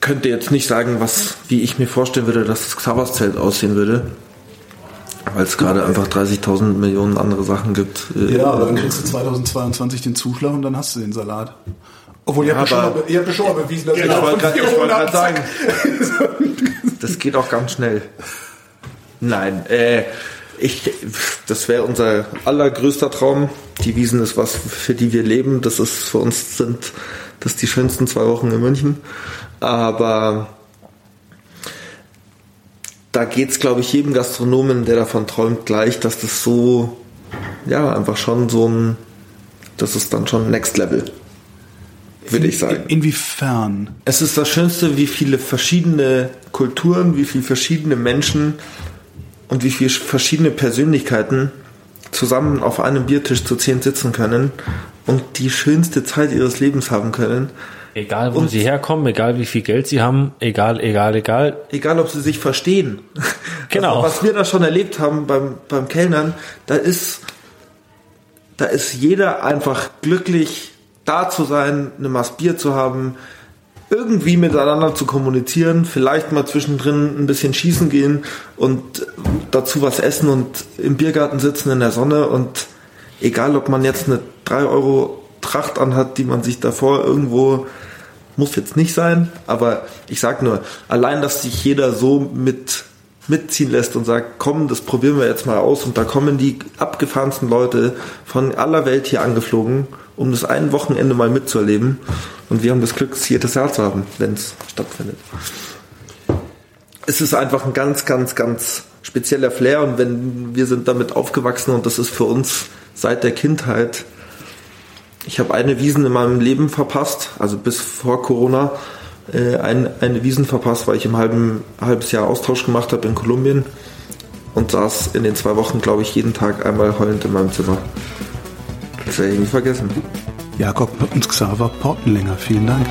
könnte jetzt nicht sagen, was, wie ich mir vorstellen würde, dass das Xavas-Zelt aussehen würde. Weil es gerade einfach 30.000 Millionen andere Sachen gibt. Äh, ja, aber dann kriegst du 2022 den Zuschlag und dann hast du den Salat. Obwohl, ihr, ja, habt, ja schon mal, ihr habt ja schon mal bewiesen, dass genau, ihr Ich wollte gerade sagen, das geht auch ganz schnell. Nein, äh, ich, das wäre unser allergrößter Traum. Die Wiesen ist was, für die wir leben. Das ist für uns sind das die schönsten zwei Wochen in München. Aber da geht es, glaube ich, jedem Gastronomen, der davon träumt, gleich, dass das so, ja, einfach schon so ein, das ist dann schon Next Level, würde ich sagen. Inwiefern? Es ist das Schönste, wie viele verschiedene Kulturen, wie viele verschiedene Menschen und wie viele verschiedene Persönlichkeiten zusammen auf einem Biertisch zu zehn sitzen können und die schönste Zeit ihres Lebens haben können Egal, wo und sie herkommen, egal wie viel Geld sie haben, egal, egal, egal. Egal, ob sie sich verstehen. Genau. Also, was wir da schon erlebt haben beim, beim Kellnern, da ist, da ist jeder einfach glücklich, da zu sein, eine Maß Bier zu haben, irgendwie miteinander zu kommunizieren, vielleicht mal zwischendrin ein bisschen schießen gehen und dazu was essen und im Biergarten sitzen in der Sonne und egal, ob man jetzt eine 3 Euro Tracht anhat, die man sich davor irgendwo muss jetzt nicht sein, aber ich sag nur, allein, dass sich jeder so mit mitziehen lässt und sagt, komm, das probieren wir jetzt mal aus und da kommen die abgefahrensten Leute von aller Welt hier angeflogen, um das ein Wochenende mal mitzuerleben und wir haben das Glück, es jedes Jahr zu haben, wenn es stattfindet. Es ist einfach ein ganz, ganz, ganz spezieller Flair und wenn wir sind damit aufgewachsen und das ist für uns seit der Kindheit ich habe eine Wiesen in meinem Leben verpasst, also bis vor Corona äh, ein, eine Wiesen verpasst, weil ich im halben halbes Jahr Austausch gemacht habe in Kolumbien und saß in den zwei Wochen, glaube ich, jeden Tag einmal heulend in meinem Zimmer. Das werde ich nie vergessen. Jakob und Xaver Portenlänger, vielen Dank.